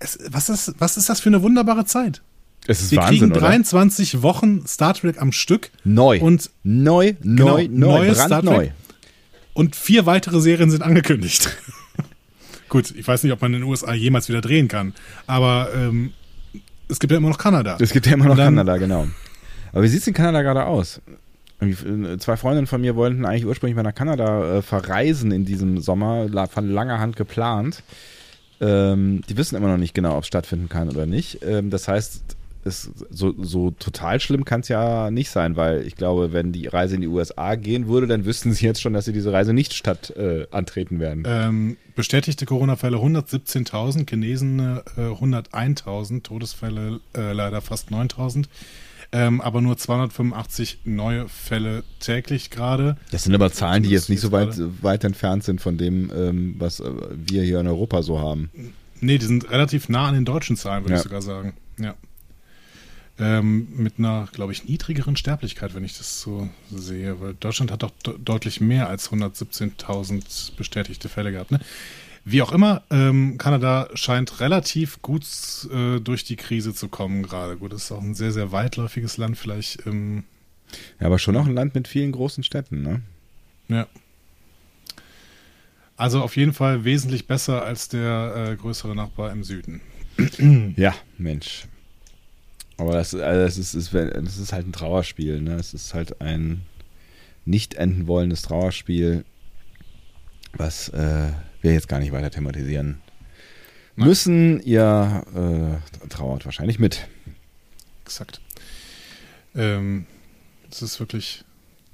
Es, was, ist, was ist das für eine wunderbare Zeit? Es ist Wir Wahnsinn, kriegen oder? 23 Wochen Star Trek am Stück. Neu. Und neu, neu, Genau, neu, brandneu. Trek. Und vier weitere Serien sind angekündigt. Gut, ich weiß nicht, ob man in den USA jemals wieder drehen kann, aber ähm, es gibt ja immer noch Kanada. Es gibt ja immer noch dann- Kanada, genau. Aber wie sieht es in Kanada gerade aus? Äh, Zwei Freundinnen von mir wollten eigentlich ursprünglich mal nach Kanada äh, verreisen in diesem Sommer, von langer Hand geplant. Ähm, die wissen immer noch nicht genau, ob es stattfinden kann oder nicht. Ähm, das heißt, es, so, so total schlimm kann es ja nicht sein, weil ich glaube, wenn die Reise in die USA gehen würde, dann wüssten sie jetzt schon, dass sie diese Reise nicht statt äh, antreten werden. Ähm, bestätigte Corona-Fälle 117.000, Genesene äh, 101.000, Todesfälle äh, leider fast 9.000. Ähm, aber nur 285 neue Fälle täglich gerade. Das sind aber Zahlen, die jetzt nicht so weit, weit entfernt sind von dem, ähm, was äh, wir hier in Europa so haben. Nee, die sind relativ nah an den deutschen Zahlen, würde Ja. ich sogar sagen. Ja. Ähm, mit einer, glaube ich, niedrigeren Sterblichkeit, wenn ich das so sehe, weil Deutschland hat doch de deutlich mehr als 117.000 bestätigte Fälle gehabt. Ne? Wie auch immer, ähm, Kanada scheint relativ gut äh, durch die Krise zu kommen gerade. Gut, das ist auch ein sehr, sehr weitläufiges Land, vielleicht. Ähm, Ja, aber schon noch ein Land mit vielen großen Städten, ne? ja. Also auf jeden Fall wesentlich besser als der äh, größere Nachbar im Süden. Ja, Mensch. Aber das, also das, ist, ist, das ist halt ein Trauerspiel, ne? Es ist halt ein nicht enden wollendes Trauerspiel, was äh, wir jetzt gar nicht weiter thematisieren Nein. müssen. Ihr äh, trauert wahrscheinlich mit. Exakt. Ähm, das ist wirklich.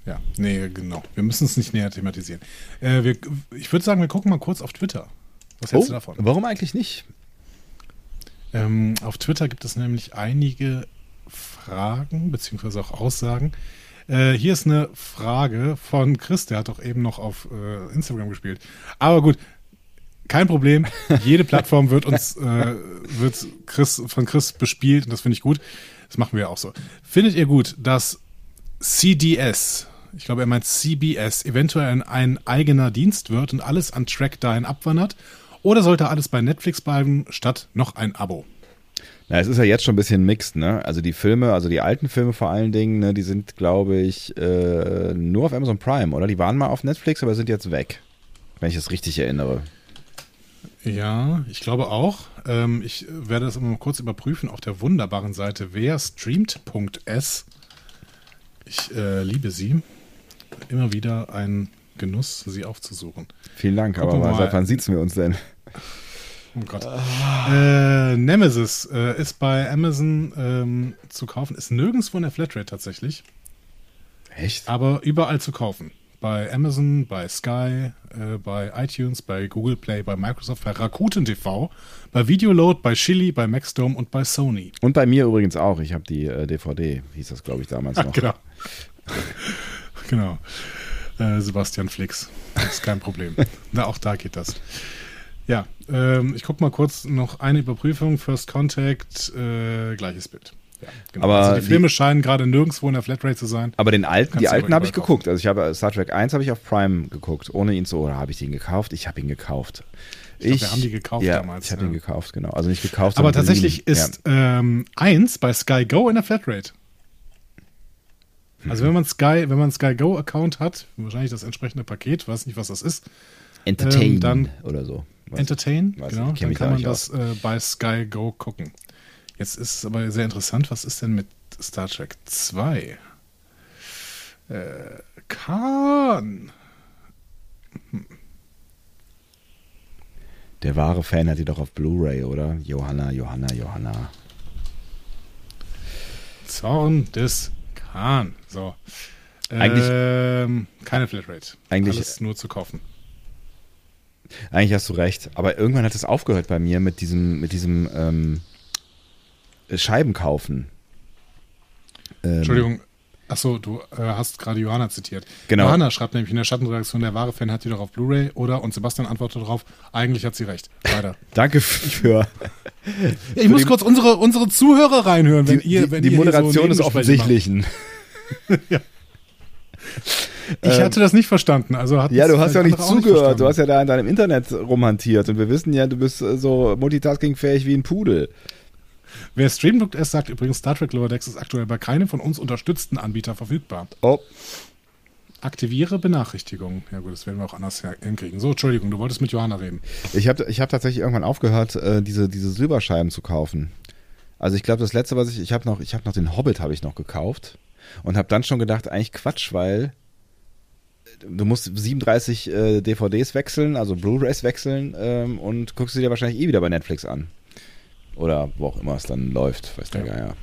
Ja, nee, genau. Wir müssen es nicht näher thematisieren. Äh, wir, ich würde sagen, wir gucken mal kurz auf Twitter. Was hältst du davon? warum eigentlich nicht? Ähm, auf Twitter gibt es nämlich einige Fragen, beziehungsweise auch Aussagen. Äh, hier ist eine Frage von Chris, der hat doch eben noch auf äh, Instagram gespielt. Aber gut, kein Problem. Jede Plattform wird uns, äh, wird Chris, von Chris bespielt und das finde ich gut. Das machen wir auch so. Findet ihr gut, dass CDS, ich glaube, er meint CBS, eventuell ein, eigener Dienst wird und alles an Track dahin abwandert? Oder sollte alles bei Netflix bleiben, statt noch ein Abo? Na, es ist ja jetzt schon ein bisschen mixed, ne? Also die Filme, also die alten Filme vor allen Dingen, ne, die sind, glaube ich, äh, nur auf Amazon Prime, oder? Die waren mal auf Netflix, aber sind jetzt weg. Wenn ich das richtig erinnere. Ja, ich glaube auch. Ähm, ich werde das immer mal kurz überprüfen auf der wunderbaren Seite werstreamt.s. Ich äh, liebe sie. Immer wieder ein Genuss, sie aufzusuchen. Vielen Dank, Gucken aber seit wann sieht's wir uns denn? Oh Gott. Äh, Nemesis äh, ist bei Amazon ähm, zu kaufen. Ist nirgendwo in der Flatrate tatsächlich, Echt? aber überall zu kaufen. Bei Amazon, bei Sky, äh, bei iTunes, bei Google Play, bei Microsoft, bei Rakuten TV, bei Videoload, bei Chili, bei Maxdome und bei Sony. Und bei mir übrigens auch. Ich habe die äh, DVD, hieß das, glaube ich, damals noch. Genau. genau. Äh, Sebastian Flix. Das ist kein Problem. Na, auch da geht das. Ja, ähm, ich gucke mal kurz noch eine Überprüfung. First Contact, äh, gleiches Bild. Ja, genau. Aber also die die- Filme scheinen gerade nirgendwo in der Flatrate zu sein. Aber den alten, die alten habe ich geguckt. Also ich habe Star Trek 1 habe ich auf Prime geguckt, ohne ihn zu, oder habe ich den gekauft? Ich habe ihn gekauft. glaub, wir haben die gekauft ja, damals, Ich habe ja. ihn gekauft, genau. Also nicht gekauft, Aber tatsächlich geliehen. ist ähm, eins bei Sky Go in der Flatrate. Also wenn man Sky, wenn man Sky Go Account hat, wahrscheinlich das entsprechende Paket, weiß nicht, was das ist, ja. Entertain ähm, dann- oder so. Weiß Entertain, genau, dann kann man das äh, bei Sky Go gucken. Jetzt ist es aber sehr interessant, was ist denn mit Star Trek 2? Äh, Khan. Der wahre Fan hat die doch auf Blu-ray, oder? Johanna, Johanna, Johanna. Zorn des Khan. So. Eigentlich- ähm, keine Flatrate. Eigentlich- Alles nur zu kaufen. Eigentlich hast du recht. Aber irgendwann hat es aufgehört bei mir mit diesem, mit diesem ähm, Scheiben kaufen. Ähm, Entschuldigung. Achso, du äh, hast gerade Johanna zitiert. Genau. Johanna schreibt nämlich in der Schattenredaktion, der wahre Fan hat die doch auf Blu-ray, oder? Und Sebastian antwortet darauf, eigentlich hat sie recht. Weiter. Danke für. ich muss die- kurz unsere, unsere Zuhörer reinhören, wenn die, ihr, wenn die ihr Moderation so des. Offensichtlichen. Ich hatte das nicht verstanden. Also hat Ähm, Ja, du hast ja nicht zugehört. verstanden. du hast ja da in deinem Internet rumhantiert und wir wissen ja, du bist äh, so multitaskingfähig wie ein Pudel. Wer Stream.s sagt übrigens, Star Trek Lower Decks ist aktuell bei keinem von uns unterstützten Anbieter verfügbar. Oh, Aktiviere Benachrichtigungen. Ja gut, das werden wir auch anders hinkriegen. So, Entschuldigung, du wolltest mit Johanna reden. ich habe ich hab tatsächlich irgendwann aufgehört, äh, diese, diese Silberscheiben zu kaufen. Also ich glaube, das letzte, was ich, ich habe noch, ich habe noch den Hobbit habe ich noch gekauft und habe dann schon gedacht, eigentlich Quatsch, weil du musst 37 äh, DVDs wechseln, also Blu-rays wechseln ähm, und guckst sie dir wahrscheinlich eh wieder bei Netflix an. Oder wo auch immer es dann läuft, weiß der Ja. Geier.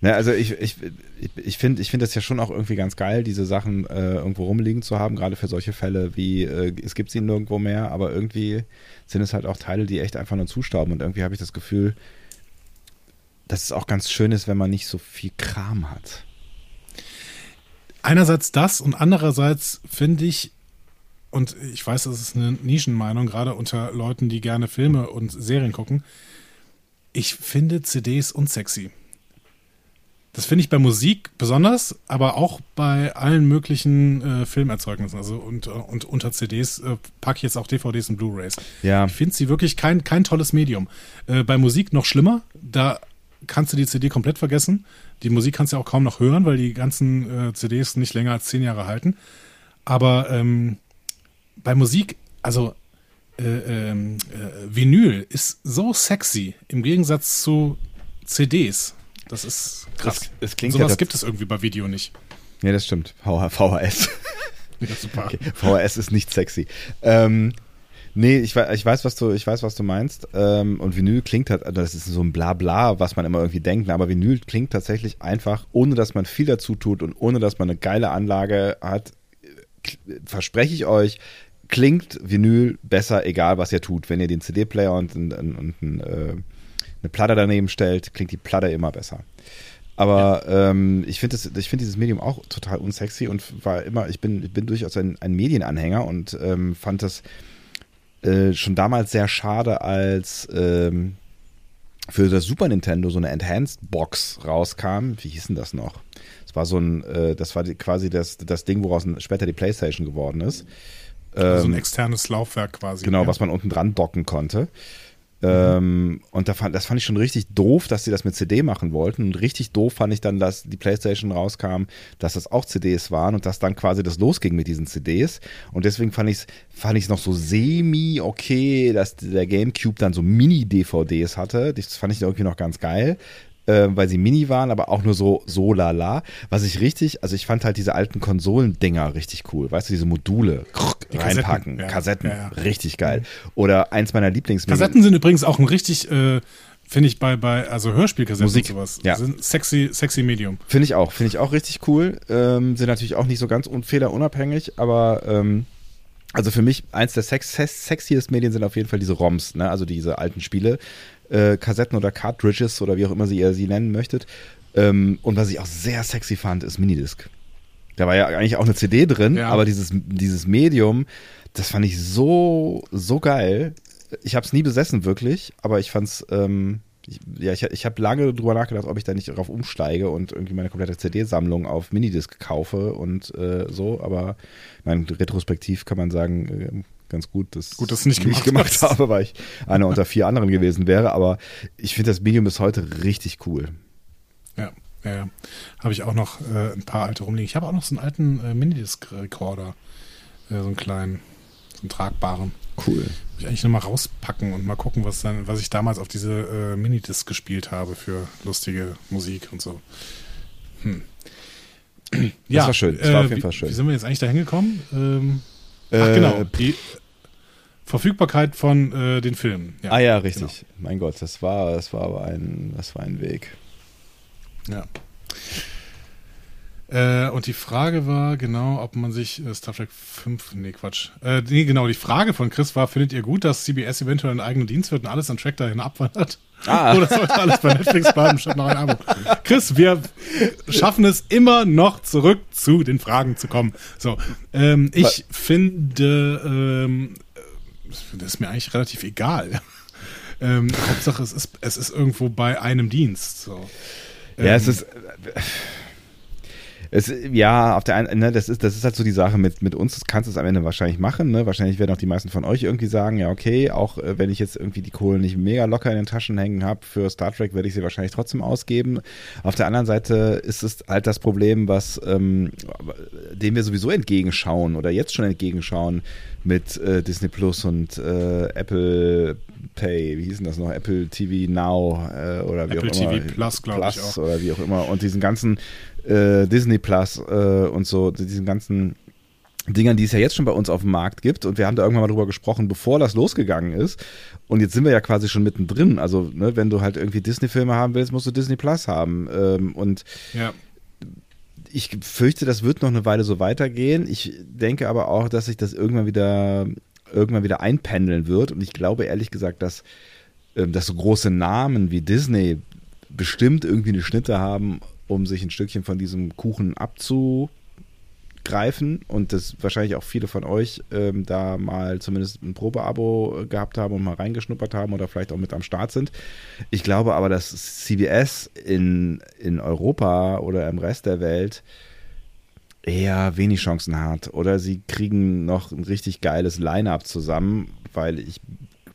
Na, also ich, ich, ich, finde ich finde das ja schon auch irgendwie ganz geil, diese Sachen äh, irgendwo rumliegen zu haben, gerade für solche Fälle wie, äh, es gibt sie nirgendwo mehr, aber irgendwie sind es halt auch Teile, die echt einfach nur zustauben und irgendwie habe ich das Gefühl, dass es auch ganz schön ist, wenn man nicht so viel Kram hat. Einerseits das und andererseits finde ich, und ich weiß, das ist eine Nischenmeinung, gerade unter Leuten, die gerne Filme und Serien gucken, ich finde CDs unsexy. Das finde ich bei Musik besonders, aber auch bei allen möglichen äh, Filmerzeugnissen. Also und, und unter CDs äh, packe ich jetzt auch DVDs und Blu-Rays. Ja. Ich finde sie wirklich kein, kein tolles Medium. Äh, bei Musik noch schlimmer. Da kannst du die CD komplett vergessen. Die Musik kannst du auch kaum noch hören, weil die ganzen äh, CDs nicht länger als zehn Jahre halten. Aber ähm, bei Musik, also äh, ähm, äh, Vinyl ist so sexy im Gegensatz zu CDs. Das ist krass. Es- es klingt Sowas ja gibt es irgendwie bei Video nicht. Ja, das stimmt. VHS. Ja, super. Okay. VHS ist nicht sexy. Ähm, nee, ich, ich weiß, was du, ich weiß, was du meinst. Ähm, und Vinyl klingt halt, also das ist so ein Blabla, was man immer irgendwie denkt, aber Vinyl klingt tatsächlich einfach, ohne dass man viel dazu tut und ohne dass man eine geile Anlage hat, verspreche ich euch, klingt Vinyl besser, egal was ihr tut. Wenn ihr den CD-Player und, und, und, und äh, eine Platte daneben stellt, klingt die Platte immer besser. Aber ähm, ich finde ich finde dieses Medium auch total unsexy und war immer, ich bin, ich bin durchaus ein, ein Medienanhänger und ähm, fand das äh, schon damals sehr schade, als ähm, für das Super Nintendo so eine Enhanced Box rauskam. Wie hieß denn das noch? Das war so ein, äh, das war die, quasi das, das Ding, woraus später die Playstation geworden ist. So ein Ähm, externes Laufwerk quasi. Genau, ja. was man unten dran docken konnte. Ähm, und da fand, das fand ich schon richtig doof, dass sie das mit CD machen wollten. Und richtig doof fand ich dann, dass die PlayStation rauskam, dass das auch CDs waren und dass dann quasi das losging mit diesen CDs. Und deswegen fand ich es fand ich's noch so semi okay, dass der GameCube dann so Mini-DVDs hatte. Das fand ich irgendwie noch ganz geil. Äh, weil sie mini waren, aber auch nur so, so lala. Was ich richtig, also ich fand halt diese alten Konsolendinger richtig cool. Weißt du, diese Module Die reinpacken, Kassetten, ja. Kassetten, Ja, ja. richtig geil. Oder eins meiner Lieblingsmedien. Kassetten sind übrigens auch ein richtig, äh, finde ich, bei, bei, also Hörspielkassetten Musik, und sowas. ja. Sind sexy, sexy Medium. Finde ich auch, finde ich auch richtig cool. Ähm, sind natürlich auch nicht so ganz un fehlerunabhängig, aber ähm, also für mich eins der sex sex sexiest Medien sind auf jeden Fall diese ROMs, ne? also diese alten Spiele, äh, Kassetten oder Cartridges oder wie auch immer sie ihr sie nennen möchtet. Ähm, und was ich auch sehr sexy fand, ist Minidisc. Da war ja eigentlich auch eine CD drin, Ja. aber dieses, dieses Medium, das fand ich so, so geil. Ich habe es nie besessen, wirklich, aber ich fand's, ähm, ich, ja, ich, ich habe lange drüber nachgedacht, ob ich da nicht darauf umsteige und irgendwie meine komplette CD-Sammlung auf Minidisc kaufe und äh, so, aber mein retrospektiv kann man sagen, äh, ganz gut, dass Gut, dass du nicht ich gemacht gemacht habe, weil ich einer unter vier anderen gewesen wäre, aber ich finde das Medium bis heute richtig cool. Ja, ja. Habe ich auch noch äh, ein paar alte rumliegen. Ich habe auch noch so einen alten äh, Minidisc-Recorder. Äh, so einen kleinen, so einen tragbaren. Cool. Ich eigentlich nochmal rauspacken und mal gucken, was dann, was ich damals auf diese äh, Minidisc gespielt habe für lustige Musik und so. Hm. Das war schön. Das war auf jeden wie, Fall schön. Wie sind wir jetzt eigentlich da hingekommen? Ähm, ach, Äh, genau. Die Verfügbarkeit von äh, den Filmen. ah ja, richtig. Mein Gott, das war, das war aber ein, das war ein Weg. Ja. Äh, und die Frage war genau, ob man sich äh, Star Trek 5, nee, Quatsch. Äh, nee, genau, die Frage von Chris war, findet ihr gut, dass CBS eventuell einen eigenen Dienst wird und alles an Track dahin abwandert? Ah. Oder sollte alles bei Netflix bleiben statt noch ein Abo? Chris, wir schaffen es immer noch zurück zu den Fragen zu kommen. So, ähm, ich finde, ähm, das ist mir eigentlich relativ egal. Ähm, Hauptsache, es ist, es ist irgendwo bei einem Dienst. So. Ja, es Ähm, ist. Es, ja, auf der einen, ne, das ist, das ist halt so die Sache mit, mit uns, das kannst du es am Ende wahrscheinlich machen, ne? Wahrscheinlich werden auch die meisten von euch irgendwie sagen, ja, okay, auch äh, wenn ich jetzt irgendwie die Kohlen nicht mega locker in den Taschen hängen habe für Star Trek, werde ich sie wahrscheinlich trotzdem ausgeben. Auf der anderen Seite ist es halt das Problem, was ähm, dem wir sowieso entgegenschauen oder jetzt schon entgegenschauen mit äh, Disney Plus und äh, Apple Pay, wie hieß denn das noch? Apple TV Now äh, oder wie Apple auch immer. TV Plus, glaub ich auch. oder wie auch immer. Und diesen ganzen äh, Disney Plus äh, und so, diesen ganzen Dingern, die es ja jetzt schon bei uns auf dem Markt gibt. Und wir haben da irgendwann mal drüber gesprochen, bevor das losgegangen ist. Und jetzt sind wir ja quasi schon mittendrin. Also, ne, wenn du halt irgendwie Disney-Filme haben willst, musst du Disney Plus haben. Ähm, und Ja. ich fürchte, das wird noch eine Weile so weitergehen. Ich denke aber auch, dass sich das irgendwann wieder, irgendwann wieder einpendeln wird. Und ich glaube ehrlich gesagt, dass, ähm, dass so große Namen wie Disney bestimmt irgendwie eine Schnitte haben, um sich ein Stückchen von diesem Kuchen abzugreifen. Und dass wahrscheinlich auch viele von euch ähm, da mal zumindest ein Probeabo gehabt haben und mal reingeschnuppert haben oder vielleicht auch mit am Start sind. Ich glaube aber, dass CBS in, in Europa oder im Rest der Welt eher wenig Chancen hat. Oder sie kriegen noch ein richtig geiles Line-up zusammen, weil ich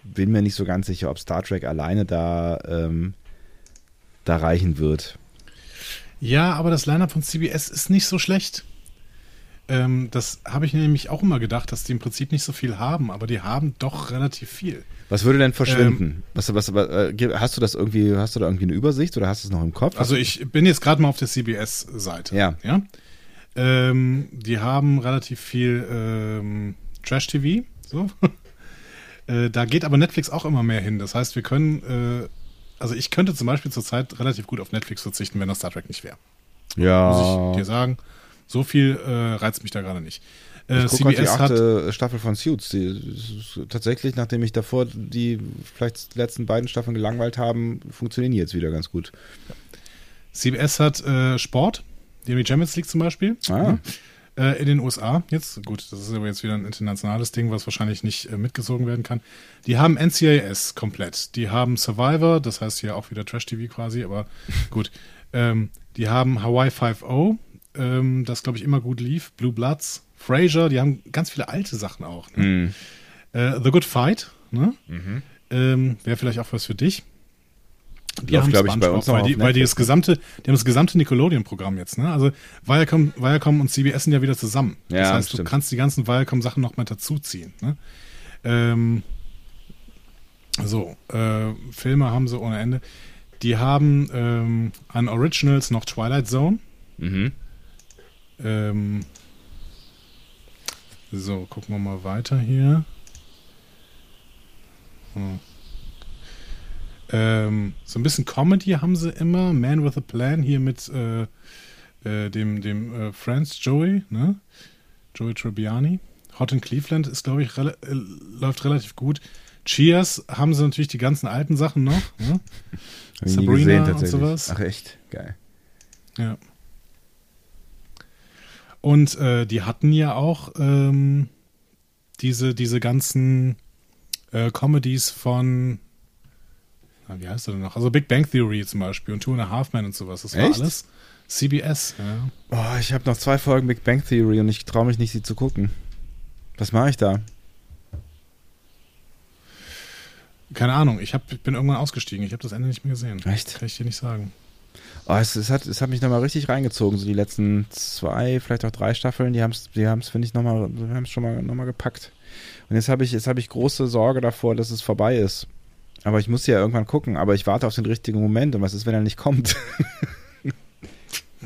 bin mir nicht so ganz sicher, ob Star Trek alleine da, ähm, da reichen wird. Ja, aber das Lineup von CBS ist nicht so schlecht. Ähm, das habe ich nämlich auch immer gedacht, dass die im Prinzip nicht so viel haben, aber die haben doch relativ viel. Was würde denn verschwinden? was, was, was, äh, hast du das irgendwie, hast du da irgendwie eine Übersicht oder hast du es noch im Kopf? Also ich bin jetzt gerade mal auf der CBS-Seite. Ja. ja? Ähm, die haben relativ viel ähm, Trash-TV. So. äh, da geht aber Netflix auch immer mehr hin. Das heißt, wir können, äh, also ich könnte zum Beispiel zurzeit relativ gut auf Netflix verzichten, wenn das Star Trek nicht wäre. Muss ja. ich dir sagen. So viel äh, reizt mich da gerade nicht. Äh, Ich gucke die achte Staffel von Suits. Die, tatsächlich, nachdem ich davor die vielleicht letzten beiden Staffeln gelangweilt haben, funktionieren die jetzt wieder ganz gut. CBS hat äh, Sport, die Champions League zum Beispiel. Ah. Äh, in den USA jetzt. Gut, das ist aber jetzt wieder ein internationales Ding, was wahrscheinlich nicht äh, mitgezogen werden kann. Die haben NCIS komplett. Die haben Survivor, das heißt hier auch wieder Trash-TV quasi, aber gut. Ähm, die haben Hawaii 5.0, ähm, das glaube ich immer gut lief. Blue Bloods, Frasier, die haben ganz viele alte Sachen auch. Ne? Mhm. Äh, The Good Fight, ne? Ähm, Wäre vielleicht auch was für dich. Die Läuft, haben glaub ich, bei uns noch weil auf die, weil die das gesamte, die haben das gesamte Nickelodeon-Programm jetzt, ne? Also Viacom, Viacom und CBS sind ja wieder zusammen. das Ja, heißt, du stimmt. kannst die ganzen Viacom-Sachen noch mal dazuziehen. Ne? Ähm, so, äh, Filme haben sie ohne Ende. Die haben ähm, an Originals noch Twilight Zone. Mhm. Ähm, so, gucken wir mal weiter hier. Hm. Ähm, so ein bisschen Comedy haben sie immer. Man with a Plan hier mit äh, äh, dem, dem äh, Friends Joey, ne? Joey Tribbiani. Hot in Cleveland ist, glaube ich, rela äh, läuft relativ gut. Cheers haben sie natürlich die ganzen alten Sachen noch. Ne? Sabrina gesehen, und sowas. Ach echt, geil. Ja. Und äh, die hatten ja auch ähm, diese, diese ganzen äh, Comedies von ja, wie heißt er denn noch? Also Big Bang Theory zum Beispiel und Two and a Half Men und sowas. Das war Echt? alles CBS. Ja. Oh, ich habe noch zwei Folgen Big Bang Theory und ich traue mich nicht, sie zu gucken. Was mache ich da? Keine Ahnung, ich, hab, bin irgendwann ausgestiegen. Ich habe das Ende nicht mehr gesehen. Echt? Kann ich dir nicht sagen. Oh, es, es, hat, es hat mich nochmal richtig reingezogen. So die letzten zwei, vielleicht auch drei Staffeln, die haben es, die haben's, finde ich, nochmal, haben es schon mal, noch mal gepackt. Und jetzt habe ich, jetzt habe ich große Sorge davor, dass es vorbei ist. Aber ich muss ja irgendwann gucken, aber ich warte auf den richtigen Moment. Und was ist, wenn er nicht kommt?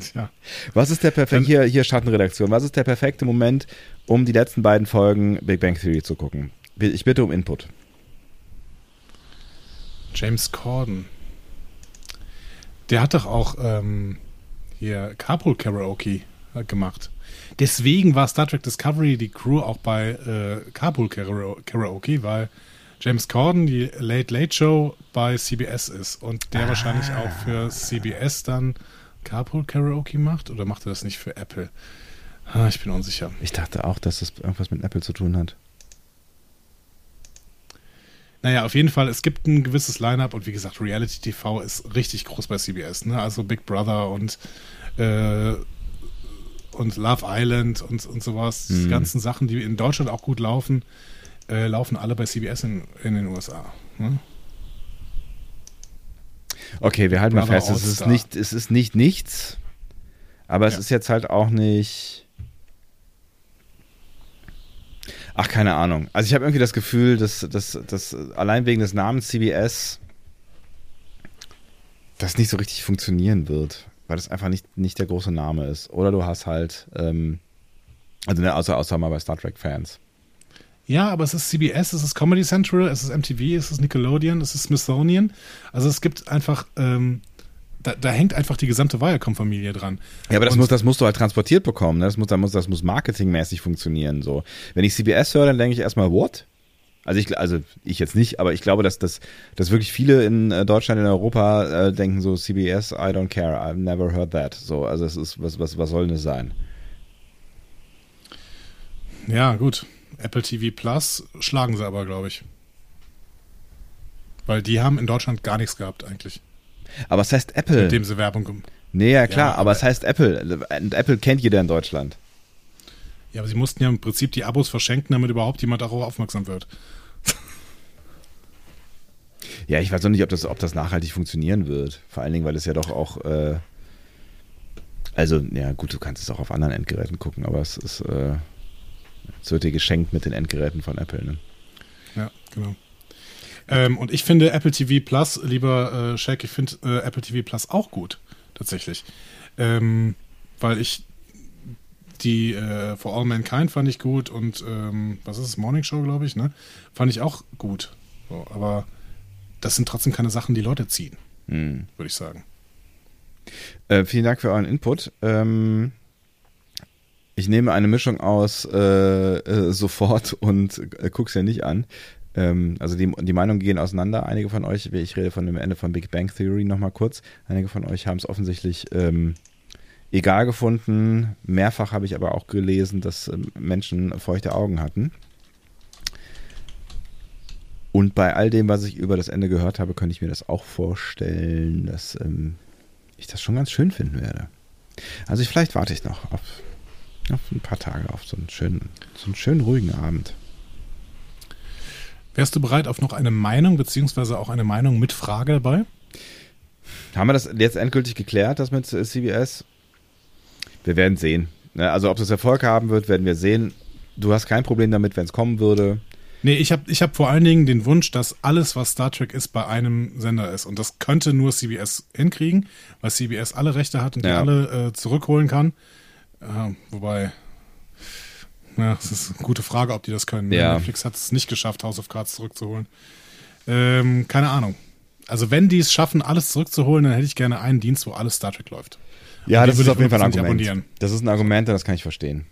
Tja. Was ist der perfekte, hier, hier Schattenredaktion, was ist der perfekte Moment, um die letzten beiden Folgen Big Bang Theory zu gucken? Ich bitte um Input. James Corden. Der hat doch auch ähm, hier Carpool Karaoke äh, gemacht. Deswegen war Star Trek Discovery die Crew auch bei äh, Carpool Kara- Karaoke, weil James Corden die Late Late Show bei CBS ist und der wahrscheinlich auch für CBS dann Carpool Karaoke macht oder macht er das nicht für Apple? Ah, ich bin unsicher. Ich dachte auch, dass das irgendwas mit Apple zu tun hat. Naja, auf jeden Fall, es gibt ein gewisses Line-up und wie gesagt, Reality TV ist richtig groß bei CBS, ne? Also Big Brother und, äh, und Love Island und, und sowas. Die Mhm. ganzen Sachen, die in Deutschland auch gut laufen, äh, laufen alle bei CBS in, in den USA. Ne? Okay, wir halten mal Brother fest, es ist nicht, es ist nicht nichts, aber es Ja. ist jetzt halt auch nicht. Ach, keine Ahnung. Also ich habe irgendwie das Gefühl, dass, dass, dass allein wegen des Namens CBS das nicht so richtig funktionieren wird, weil das einfach nicht, nicht der große Name ist. Oder du hast halt, ähm, also ne, außer, außer mal bei Star Trek-Fans. Ja, aber es ist CBS, es ist Comedy Central, es ist MTV, es ist Nickelodeon, es ist Smithsonian. Also es gibt einfach, ähm, da, da hängt einfach die gesamte Viacom-Familie dran. Ja, aber das Und- muss, das musst du halt transportiert bekommen. Ne? Das, muss, das, muss, das muss marketingmäßig funktionieren. So. Wenn ich CBS höre, dann denke ich erstmal, what? Also ich, also ich jetzt nicht, aber ich glaube, dass, dass, dass wirklich viele in äh, Deutschland, in Europa äh, denken so, CBS, I don't care, I've never heard that. So, also es ist, was, was, was soll denn das sein? Ja, gut. Apple TV Plus schlagen sie aber, glaube ich. Weil die haben in Deutschland gar nichts gehabt eigentlich, Aber es heißt Apple. mit dem sie Werbung nee, ja klar, Ja, aber, aber- es heißt Apple. Und Apple kennt jeder in Deutschland. Ja, aber sie mussten ja im Prinzip die Abos verschenken, damit überhaupt jemand darauf aufmerksam wird. Ja, ich weiß noch nicht, ob das, ob das nachhaltig funktionieren wird. Vor allen Dingen, weil es ja doch auch, äh, also, ja gut, du kannst es auch auf anderen Endgeräten gucken, aber es ist, äh, es wird dir geschenkt mit den Endgeräten von Apple. Ne? Ja, genau. Ähm, und ich finde Apple TV Plus, lieber äh, Shaq, ich finde äh, Apple TV Plus auch gut, tatsächlich. Ähm, weil ich die äh, For All Mankind fand ich gut und ähm, was ist es, Morning Show, glaube ich, ne? Fand ich auch gut. So, aber das sind trotzdem keine Sachen, die Leute ziehen, Hm. würde ich sagen. Äh, vielen Dank für euren Input. Ähm, ich nehme eine Mischung aus äh, äh, sofort und äh, guck's ja nicht an. Ähm, also die, die Meinungen gehen auseinander. Einige von euch, ich rede von dem Ende von Big Bang Theory nochmal kurz. Einige von euch haben es offensichtlich ähm, egal gefunden. Mehrfach habe ich aber auch gelesen, dass ähm, Menschen feuchte Augen hatten. Und bei all dem, was ich über das Ende gehört habe, könnte ich mir das auch vorstellen, dass ähm, ich das schon ganz schön finden werde. Also ich, vielleicht warte ich noch auf, auf ein paar Tage auf so einen schönen, so einen schönen ruhigen Abend. Wärst du bereit auf noch eine Meinung, beziehungsweise auch eine Meinung mit Frage dabei? Haben wir das jetzt endgültig geklärt, das mit CBS? Wir werden sehen. Ne, Also ob das Erfolg haben wird, werden wir sehen. Du hast kein Problem damit, wenn es kommen würde. Nee, ich habe ich hab vor allen Dingen den Wunsch, dass alles, was Star Trek ist, bei einem Sender ist. Und das könnte nur CBS hinkriegen, weil CBS alle Rechte hat und die Ja. alle äh, zurückholen kann. Äh, wobei, ja, es ist eine gute Frage, ob die das können. Ja. Netflix hat es nicht geschafft, House of Cards zurückzuholen. Ähm, keine Ahnung. Also wenn die es schaffen, alles zurückzuholen, dann hätte ich gerne einen Dienst, wo alles Star Trek läuft. Ja, das ist auf jeden Fall ein Argument. abonnieren. Das ist ein Argument, das kann ich verstehen.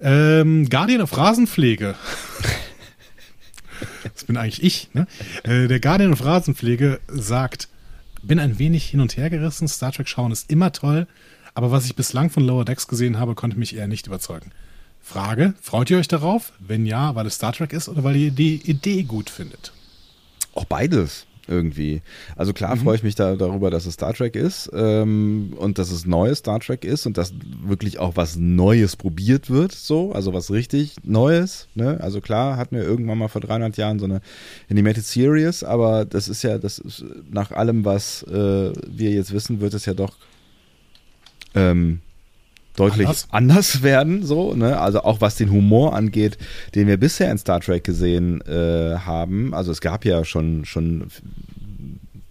Ähm, Guardian of Rasenpflege. Das bin eigentlich ich, ne? Äh, der Guardian of Rasenpflege sagt, bin ein wenig hin und her gerissen. Star Trek schauen ist immer toll, aber was ich bislang von Lower Decks gesehen habe, konnte mich eher nicht überzeugen. Frage, freut ihr euch darauf? Wenn ja, weil es Star Trek ist oder weil ihr die Idee gut findet? auch beides irgendwie. Also klar mhm. freue ich mich da darüber, dass es Star Trek ist ähm, und dass es neues Star Trek ist und dass wirklich auch was Neues probiert wird, so, also was richtig Neues. Ne? Also klar hatten wir irgendwann mal vor 300 Jahren so eine Animated Series, aber das ist ja, das ist nach allem, was äh, wir jetzt wissen, wird es ja doch ähm, deutlich anders. anders, werden, so, ne? Also auch was den Humor angeht, den wir bisher in Star Trek gesehen äh, haben. Also es gab ja schon, schon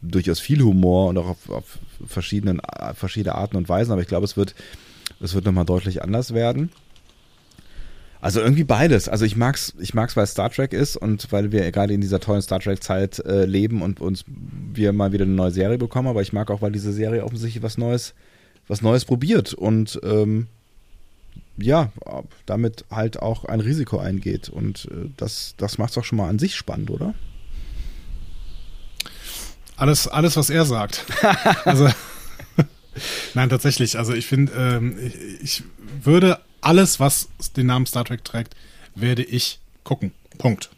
durchaus viel Humor und auch auf, auf verschiedenen, verschiedene Arten und Weisen, aber ich glaube, es wird, es wird nochmal deutlich anders werden. Also irgendwie beides. Also ich mag's, ich mag's, weil es Star Trek ist und weil wir gerade in dieser tollen Star Trek Zeit äh, leben und uns wir mal wieder eine neue Serie bekommen, aber ich mag auch, weil diese Serie offensichtlich was Neues was Neues probiert und ähm, ja, damit halt auch ein Risiko eingeht. Und äh, das, das macht es auch schon mal an sich spannend, oder? Alles, alles, was er sagt. also, nein, tatsächlich. Also ich finde, ähm, ich, ich würde alles, was den Namen Star Trek trägt, werde ich gucken. Punkt.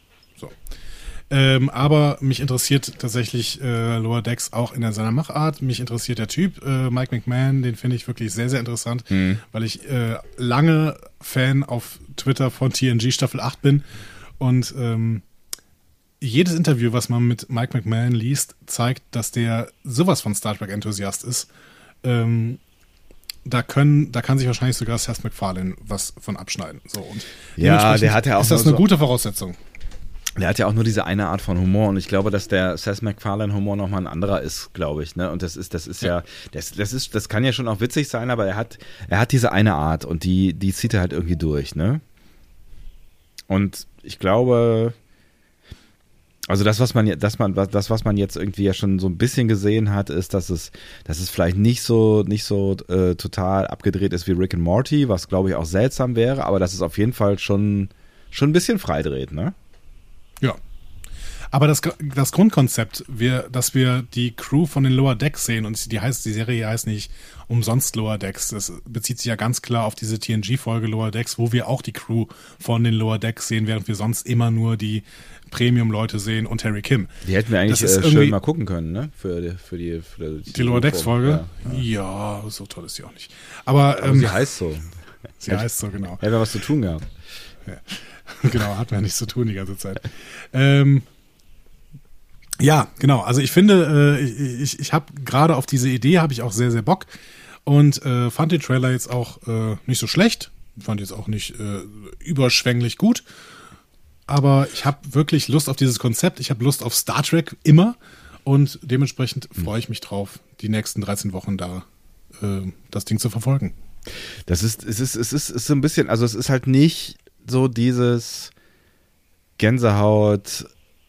Ähm, aber mich interessiert tatsächlich äh, Lower Decks auch in seiner Machart. Mich interessiert der Typ, äh, Mike McMahon, den finde ich wirklich sehr, sehr interessant, mhm. weil ich äh, lange Fan auf Twitter von TNG Staffel 8 bin. Und ähm, jedes Interview, was man mit Mike McMahon liest, zeigt, dass der sowas von Star Trek-Enthusiast ist. Ähm, da können, da kann sich wahrscheinlich sogar Seth MacFarlane was von abschneiden. So und ja, der hat ja auch ist das eine so gute Voraussetzung. Der hat ja auch nur diese eine Art von Humor und ich glaube, dass der Seth MacFarlane Humor nochmal ein anderer ist, glaube ich. Ne? Und das ist, das ist ja, ja, das, das ist, das kann ja schon auch witzig sein, aber er hat, er hat diese eine Art und die, die zieht er halt irgendwie durch, ne? Und ich glaube, also das, was man, das man, das, was man jetzt irgendwie ja schon so ein bisschen gesehen hat, ist, dass es, dass es vielleicht nicht so, nicht so äh, total abgedreht ist wie Rick and Morty, was glaube ich auch seltsam wäre, aber dass es auf jeden Fall schon, schon ein bisschen freidreht, ne? Ja. Aber das, das Grundkonzept, wir, dass wir die Crew von den Lower Decks sehen und die heißt, die Serie heißt nicht umsonst Lower Decks. Das bezieht sich ja ganz klar auf diese TNG-Folge Lower Decks, wo wir auch die Crew von den Lower Decks sehen, während wir sonst immer nur die Premium-Leute sehen und Harry Kim. Die hätten wir eigentlich äh, schön mal gucken können, ne? Für die, für die, für die, die Lower Decks-Folge? Ja, ja. ja, so toll ist sie auch nicht. Aber, Aber ähm, sie heißt so. Sie heißt so, genau. Hätten wir was zu tun gehabt. Ja. genau, hat man ja nichts zu tun die ganze Zeit. Ähm, ja, genau. Also ich finde, äh, ich, ich habe gerade auf diese Idee habe ich auch sehr, sehr Bock und äh, fand den Trailer jetzt auch äh, nicht so schlecht. Fand jetzt auch nicht äh, überschwänglich gut. Aber ich habe wirklich Lust auf dieses Konzept. Ich habe Lust auf Star Trek immer. Und dementsprechend freue ich mich drauf, die nächsten 13 Wochen da äh, das Ding zu verfolgen. Das ist, es ist, es ist, es ist so ein bisschen, also es ist halt nicht so dieses Gänsehaut,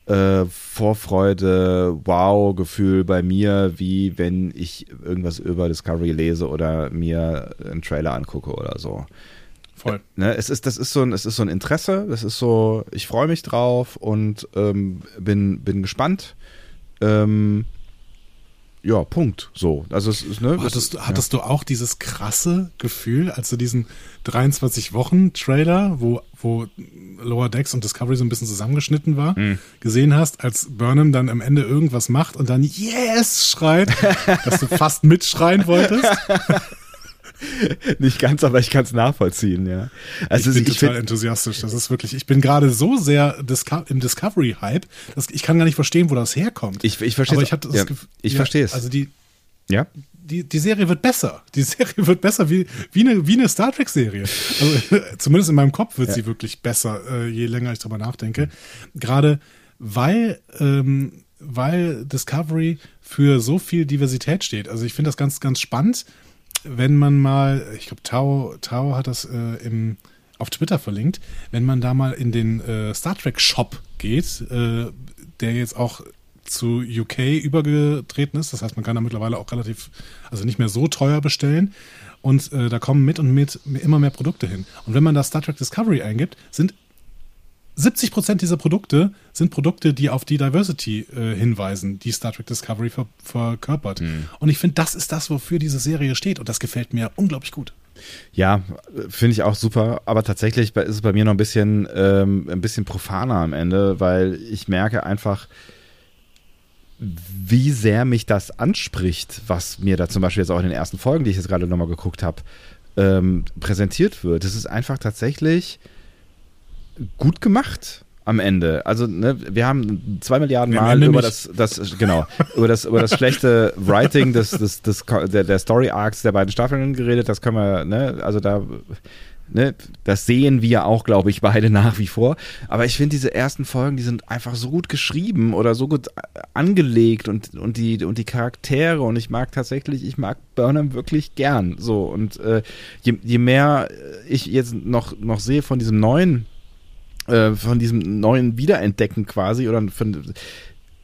äh, Vorfreude, Wow-Gefühl bei mir, wie wenn ich irgendwas über Discovery lese oder mir einen Trailer angucke oder so. Voll. Ne, es ist, das ist so ein, es ist so ein Interesse, das ist so, ich freue mich drauf und ähm, bin, bin gespannt. Ähm, ja, Punkt. So. Also es ist, ne, hattest, ist, hattest du auch dieses krasse Gefühl, als du diesen 23 Wochen Trailer, wo, wo Lower Decks und Discovery so ein bisschen zusammengeschnitten war, mhm. gesehen hast, als Burnham dann am Ende irgendwas macht und dann Yes schreit, dass du fast mitschreien wolltest? Nicht ganz, aber ich kann es nachvollziehen, ja. Also ich bin ich total enthusiastisch. Das ist wirklich, ich bin gerade so sehr im Discovery-Hype, ich kann gar nicht verstehen, wo das herkommt. Ich, ich verstehe es. Ich, ja, ich ja, verstehe es. Also die, ja? Die, die Serie wird besser. Die Serie wird besser wie, wie, eine, wie eine Star Trek-Serie. Also, zumindest in meinem Kopf wird ja. sie wirklich besser, äh, je länger ich drüber nachdenke. Gerade weil, ähm, weil Discovery für so viel Diversität steht. Also ich finde das ganz, ganz spannend wenn man mal, ich glaube, Tao, Tao hat das äh, im, auf Twitter verlinkt, wenn man da mal in den äh, Star Trek Shop geht, äh, der jetzt auch zu UK übergetreten ist. Das heißt, man kann da mittlerweile auch relativ, also nicht mehr so teuer bestellen. Und äh, da kommen mit und mit immer mehr Produkte hin. Und wenn man da Star Trek Discovery eingibt, sind 70 Prozent dieser Produkte sind Produkte, die auf die Diversity äh, hinweisen, die Star Trek Discovery ver verkörpert. Mhm. Und ich finde, das ist das, wofür diese Serie steht. Und das gefällt mir unglaublich gut. Ja, finde ich auch super. Aber tatsächlich ist es bei mir noch ein bisschen, ähm, ein bisschen profaner am Ende, weil ich merke einfach, wie sehr mich das anspricht, was mir da zum Beispiel jetzt auch in den ersten Folgen, die ich jetzt gerade nochmal geguckt habe, ähm, präsentiert wird. Es ist einfach tatsächlich gut gemacht am Ende. Also, ne, wir haben zwei Milliarden Mal über das, das, genau, über das, über das schlechte Writing des, des, des, der, der Story Arcs der beiden Staffeln geredet. Das können wir, ne, also da, ne, das sehen wir auch, glaube ich, beide nach wie vor. Aber ich finde diese ersten Folgen, die sind einfach so gut geschrieben oder so gut angelegt und, und die, und die Charaktere und ich mag tatsächlich, ich mag Burnham wirklich gern. So und äh, je, je mehr ich jetzt noch, noch sehe von diesem neuen äh, von diesem neuen Wiederentdecken quasi oder von,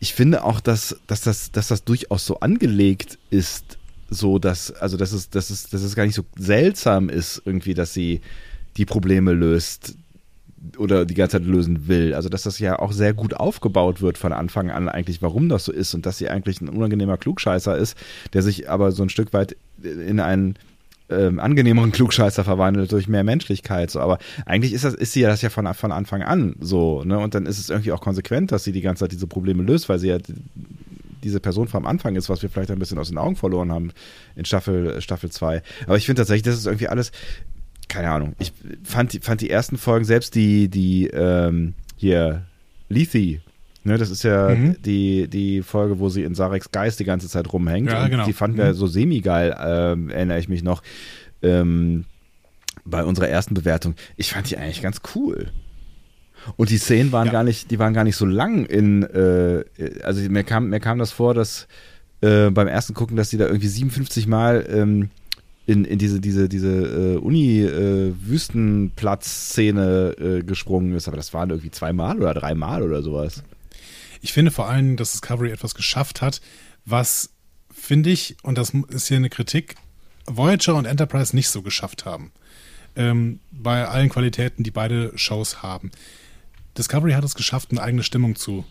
ich finde auch, dass, dass, das, dass das durchaus so angelegt ist, so dass, also dass es, dass es, dass es gar nicht so seltsam ist, irgendwie, dass sie die Probleme löst oder die ganze Zeit lösen will. Also dass das ja auch sehr gut aufgebaut wird von Anfang an eigentlich, warum das so ist und dass sie eigentlich ein unangenehmer Klugscheißer ist, der sich aber so ein Stück weit in einen ähm, angenehmeren Klugscheißer verwandelt durch mehr Menschlichkeit. So, aber eigentlich ist das, ist sie ja das ja von, von Anfang an so, ne? Und dann ist es irgendwie auch konsequent, dass sie die ganze Zeit diese Probleme löst, weil sie ja diese Person vom Anfang ist, was wir vielleicht ein bisschen aus den Augen verloren haben in Staffel Staffel 2. Aber ich finde tatsächlich, das ist irgendwie alles, keine Ahnung. Ich fand, die- fand die ersten Folgen, selbst die, die, ähm, hier, Lethe, ne, das ist ja Mhm. die, die Folge, wo sie in Sareks Geist die ganze Zeit rumhängt. Ja, und genau. Die fanden wir Mhm. so semi-geil, ähm, erinnere ich mich noch, ähm, bei unserer ersten Bewertung. Ich fand die eigentlich ganz cool. Und die Szenen waren Ja. gar nicht, die waren gar nicht so lang in, äh, also mir kam, mir kam das vor, dass äh, beim ersten Gucken, dass die da irgendwie 57 Mal ähm, in, in diese, diese, diese äh, Uni-Wüstenplatz-Szene äh, gesprungen ist, aber das waren irgendwie zweimal oder dreimal oder sowas. Ich finde vor allem, dass Discovery etwas geschafft hat, was, finde ich, und das ist hier eine Kritik, Voyager und Enterprise nicht so geschafft haben. Ähm, bei allen Qualitäten, die beide Shows haben. Discovery hat es geschafft, eine eigene Stimmung zu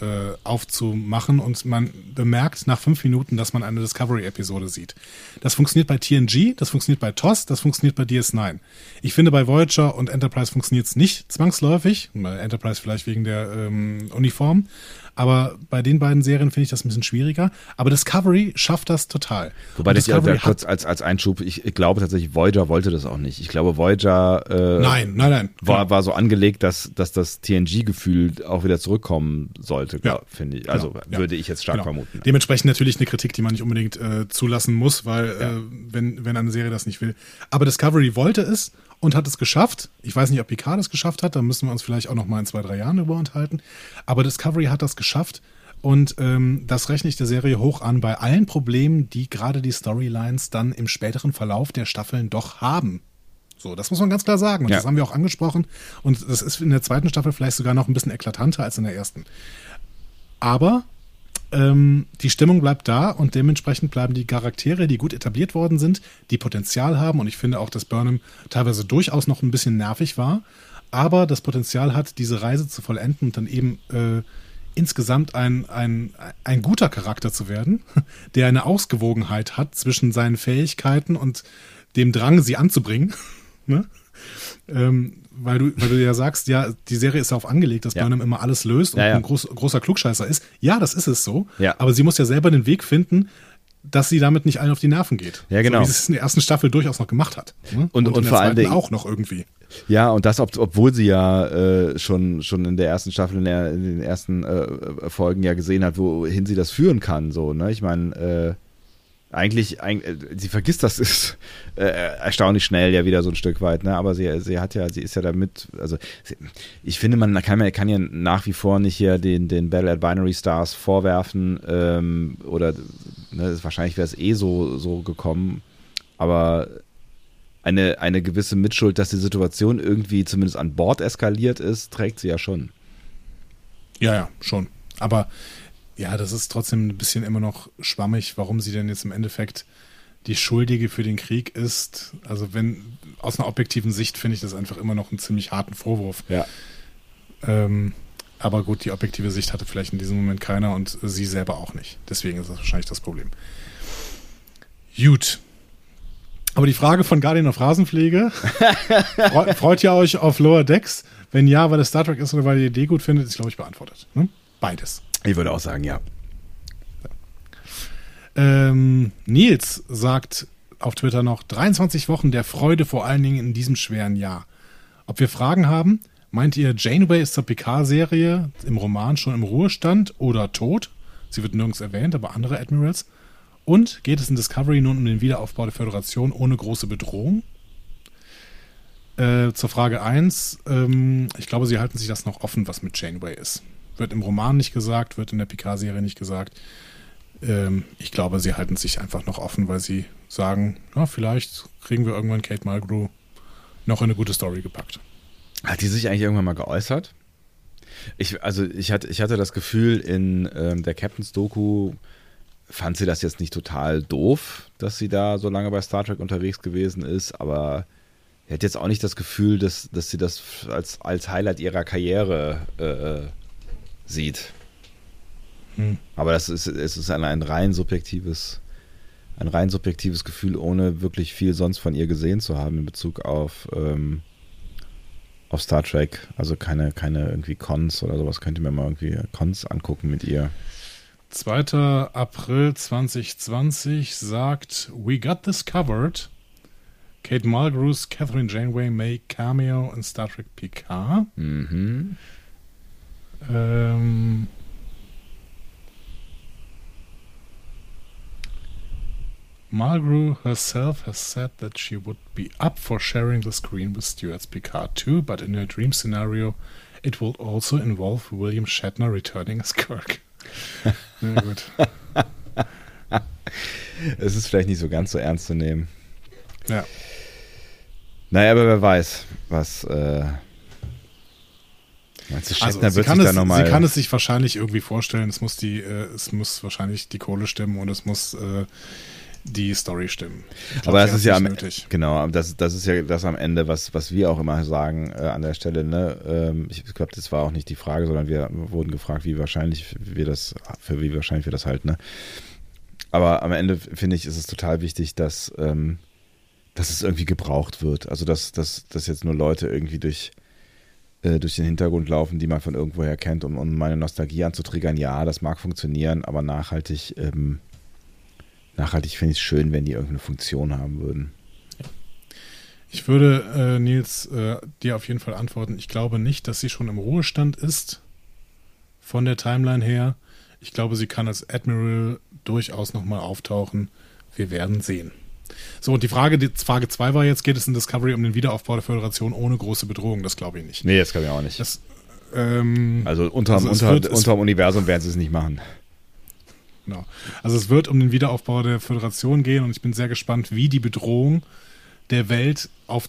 äh, aufzumachen und man bemerkt nach fünf Minuten, dass man eine Discovery-Episode sieht. Das funktioniert bei TNG, das funktioniert bei TOS, das funktioniert bei DS9. Ich finde, bei Voyager und Enterprise funktioniert es nicht zwangsläufig, Enterprise vielleicht wegen der ähm, Uniform, aber bei den beiden Serien finde ich das ein bisschen schwieriger. Aber Discovery schafft das total. Wobei das ja kurz als, als Einschub, ich, ich glaube tatsächlich, Voyager wollte das auch nicht. Ich glaube, Voyager äh, Nein, nein, nein. war, Genau. war so angelegt, dass, dass das TNG-Gefühl auch wieder zurückkommen sollte, Ja. finde ich. Also Genau, ja. würde ich jetzt stark Genau. vermuten. Dementsprechend natürlich eine Kritik, die man nicht unbedingt äh, zulassen muss, weil äh, wenn, wenn eine Serie das nicht will. Aber Discovery wollte es und hat es geschafft. Ich weiß nicht, ob Picard es geschafft hat, da müssen wir uns vielleicht auch noch mal in zwei, drei Jahren drüber unterhalten. Aber Discovery hat das geschafft und ähm, das rechne ich der Serie hoch an bei allen Problemen, die gerade die Storylines dann im späteren Verlauf der Staffeln doch haben. So, das muss man ganz klar sagen. Und Ja. das haben wir auch angesprochen. Und das ist in der zweiten Staffel vielleicht sogar noch ein bisschen eklatanter als in der ersten. Aber ähm, die Stimmung bleibt da und dementsprechend bleiben die Charaktere, die gut etabliert worden sind, die Potenzial haben. Und ich finde auch, dass Burnham teilweise durchaus noch ein bisschen nervig war, aber das Potenzial hat, diese Reise zu vollenden und dann eben äh, insgesamt ein, ein, ein guter Charakter zu werden, der eine Ausgewogenheit hat zwischen seinen Fähigkeiten und dem Drang, sie anzubringen. ne? ähm, weil, du, weil du ja sagst, ja, die Serie ist darauf angelegt, dass Ja. Burnham immer alles löst und Ja, ja. ein groß, großer Klugscheißer ist. Ja, das ist es so. Aber sie muss ja selber den Weg finden, dass sie damit nicht allen auf die Nerven geht. Ja, genau. So wie sie es in der ersten Staffel durchaus noch gemacht hat. ne? Und- und der vor allen Dingen- auch noch irgendwie. Ja, und das, ob, obwohl sie ja äh, schon, schon in der ersten Staffel, in, der, in den ersten äh, Folgen ja gesehen hat, wohin sie das führen kann. So, ne? Ich meine, äh, eigentlich, eig- äh, sie vergisst das ist äh, erstaunlich schnell ja wieder so ein Stück weit, ne? Aber sie, sie hat ja, sie ist ja damit, also sie, ich finde, man kann, man kann ja nach wie vor nicht hier den, den Battle at Binary Stars vorwerfen, ähm, oder ne, wahrscheinlich wäre es eh so, so gekommen, aber eine, eine gewisse Mitschuld, dass die Situation irgendwie zumindest an Bord eskaliert ist, trägt sie ja schon. Ja, ja, schon. Aber ja, das ist trotzdem ein bisschen immer noch schwammig, warum sie denn jetzt im Endeffekt die Schuldige für den Krieg ist. Also wenn, aus einer objektiven Sicht finde ich das einfach immer noch einen ziemlich harten Vorwurf. Ja. Ähm, aber gut, die objektive Sicht hatte vielleicht in diesem Moment keiner und sie selber auch nicht. Deswegen ist das wahrscheinlich das Problem. Gut. Aber die Frage von Guardian of Rasenpflege, freu- freut ihr euch auf Lower Decks? Wenn ja, weil es Star Trek ist oder weil ihr die Idee gut findet, ist, glaube ich, beantwortet. Ne? Beides. Ich würde auch sagen, ja. Ähm, Nils sagt auf Twitter noch 23 Wochen der Freude vor allen Dingen in diesem schweren Jahr. Ob wir Fragen haben? Meint ihr, Janeway ist zur Picard-Serie im Roman schon im Ruhestand oder tot? Sie wird nirgends erwähnt, aber andere Admirals. Und geht es in Discovery nun um den Wiederaufbau der Föderation ohne große Bedrohung? Äh, zur Frage 1. Ähm, ich glaube, sie halten sich das noch offen, was mit Janeway ist. Wird im Roman nicht gesagt, wird in der Picard-Serie nicht gesagt. Ähm, ich glaube, sie halten sich einfach noch offen, weil sie sagen, ja, vielleicht kriegen wir irgendwann Kate Mulgrew noch in eine gute Story gepackt. Hat die sich eigentlich irgendwann mal geäußert? Ich, also ich hatte, ich hatte das Gefühl, in ähm, der Captain's Doku fand sie das jetzt nicht total doof, dass sie da so lange bei Star Trek unterwegs gewesen ist, aber er hat jetzt auch nicht das Gefühl, dass, dass sie das als, als Highlight ihrer Karriere äh, sieht. Hm. Aber das ist, es ist ein, ein rein subjektives, ein rein subjektives Gefühl, ohne wirklich viel sonst von ihr gesehen zu haben in Bezug auf, ähm, auf Star Trek. Also keine, keine irgendwie Cons oder sowas. Könnt ihr mir mal irgendwie Cons angucken mit ihr. 2. April 2020 sagt We got this covered. Kate Mulgrew's Catherine Janeway may cameo in Star Trek Picard. Mhm. Ähm, Mulgrew herself has said that she would be up for sharing the screen with Stuart's Picard too, but in her dream scenario, it will also involve William Shatner returning as Kirk. Na gut. Es ist vielleicht nicht so ganz so ernst zu nehmen. Ja. Naja, aber wer weiß, was. Äh, meinst du, Shatner Also, sie, wird kann sich es, da nochmal. sie kann es sich wahrscheinlich irgendwie vorstellen. Es muss die, äh, es muss wahrscheinlich die Kohle stimmen und es muss äh, die Story stimmen. Glaub, Aber das ist ja am, nötig. genau, das, das ist ja das am Ende, was, was wir auch immer sagen äh, an der Stelle. Ne? Ähm, ich glaube, das war auch nicht die Frage, sondern wir wurden gefragt, wie wahrscheinlich wir das, für wie wahrscheinlich wir das halten. Ne? Aber am Ende finde ich, ist es total wichtig, dass, ähm, dass es irgendwie gebraucht wird. Also dass, dass, dass jetzt nur Leute irgendwie durch äh, durch den Hintergrund laufen, die man von irgendwoher kennt, um, um meine Nostalgie anzutriggern. Ja, das mag funktionieren, aber nachhaltig, ähm, nachhaltig finde ich es schön, wenn die irgendeine Funktion haben würden. Ich würde, äh, Nils, äh, dir auf jeden Fall antworten. Ich glaube nicht, dass sie schon im Ruhestand ist. Von der Timeline her. Ich glaube, sie kann als Admiral durchaus nochmal auftauchen. Wir werden sehen. So, und die Frage, die Frage 2 war jetzt, geht es in Discovery um den Wiederaufbau der Föderation ohne große Bedrohung? Das glaube ich nicht. Nee, das glaube ich auch nicht. Das, ähm, also unterm, Also unter, wird- unterm Universum werden sie es nicht machen. Genau. Also es wird um den Wiederaufbau der Föderation gehen und ich bin sehr gespannt, wie die Bedrohung der Welt, auf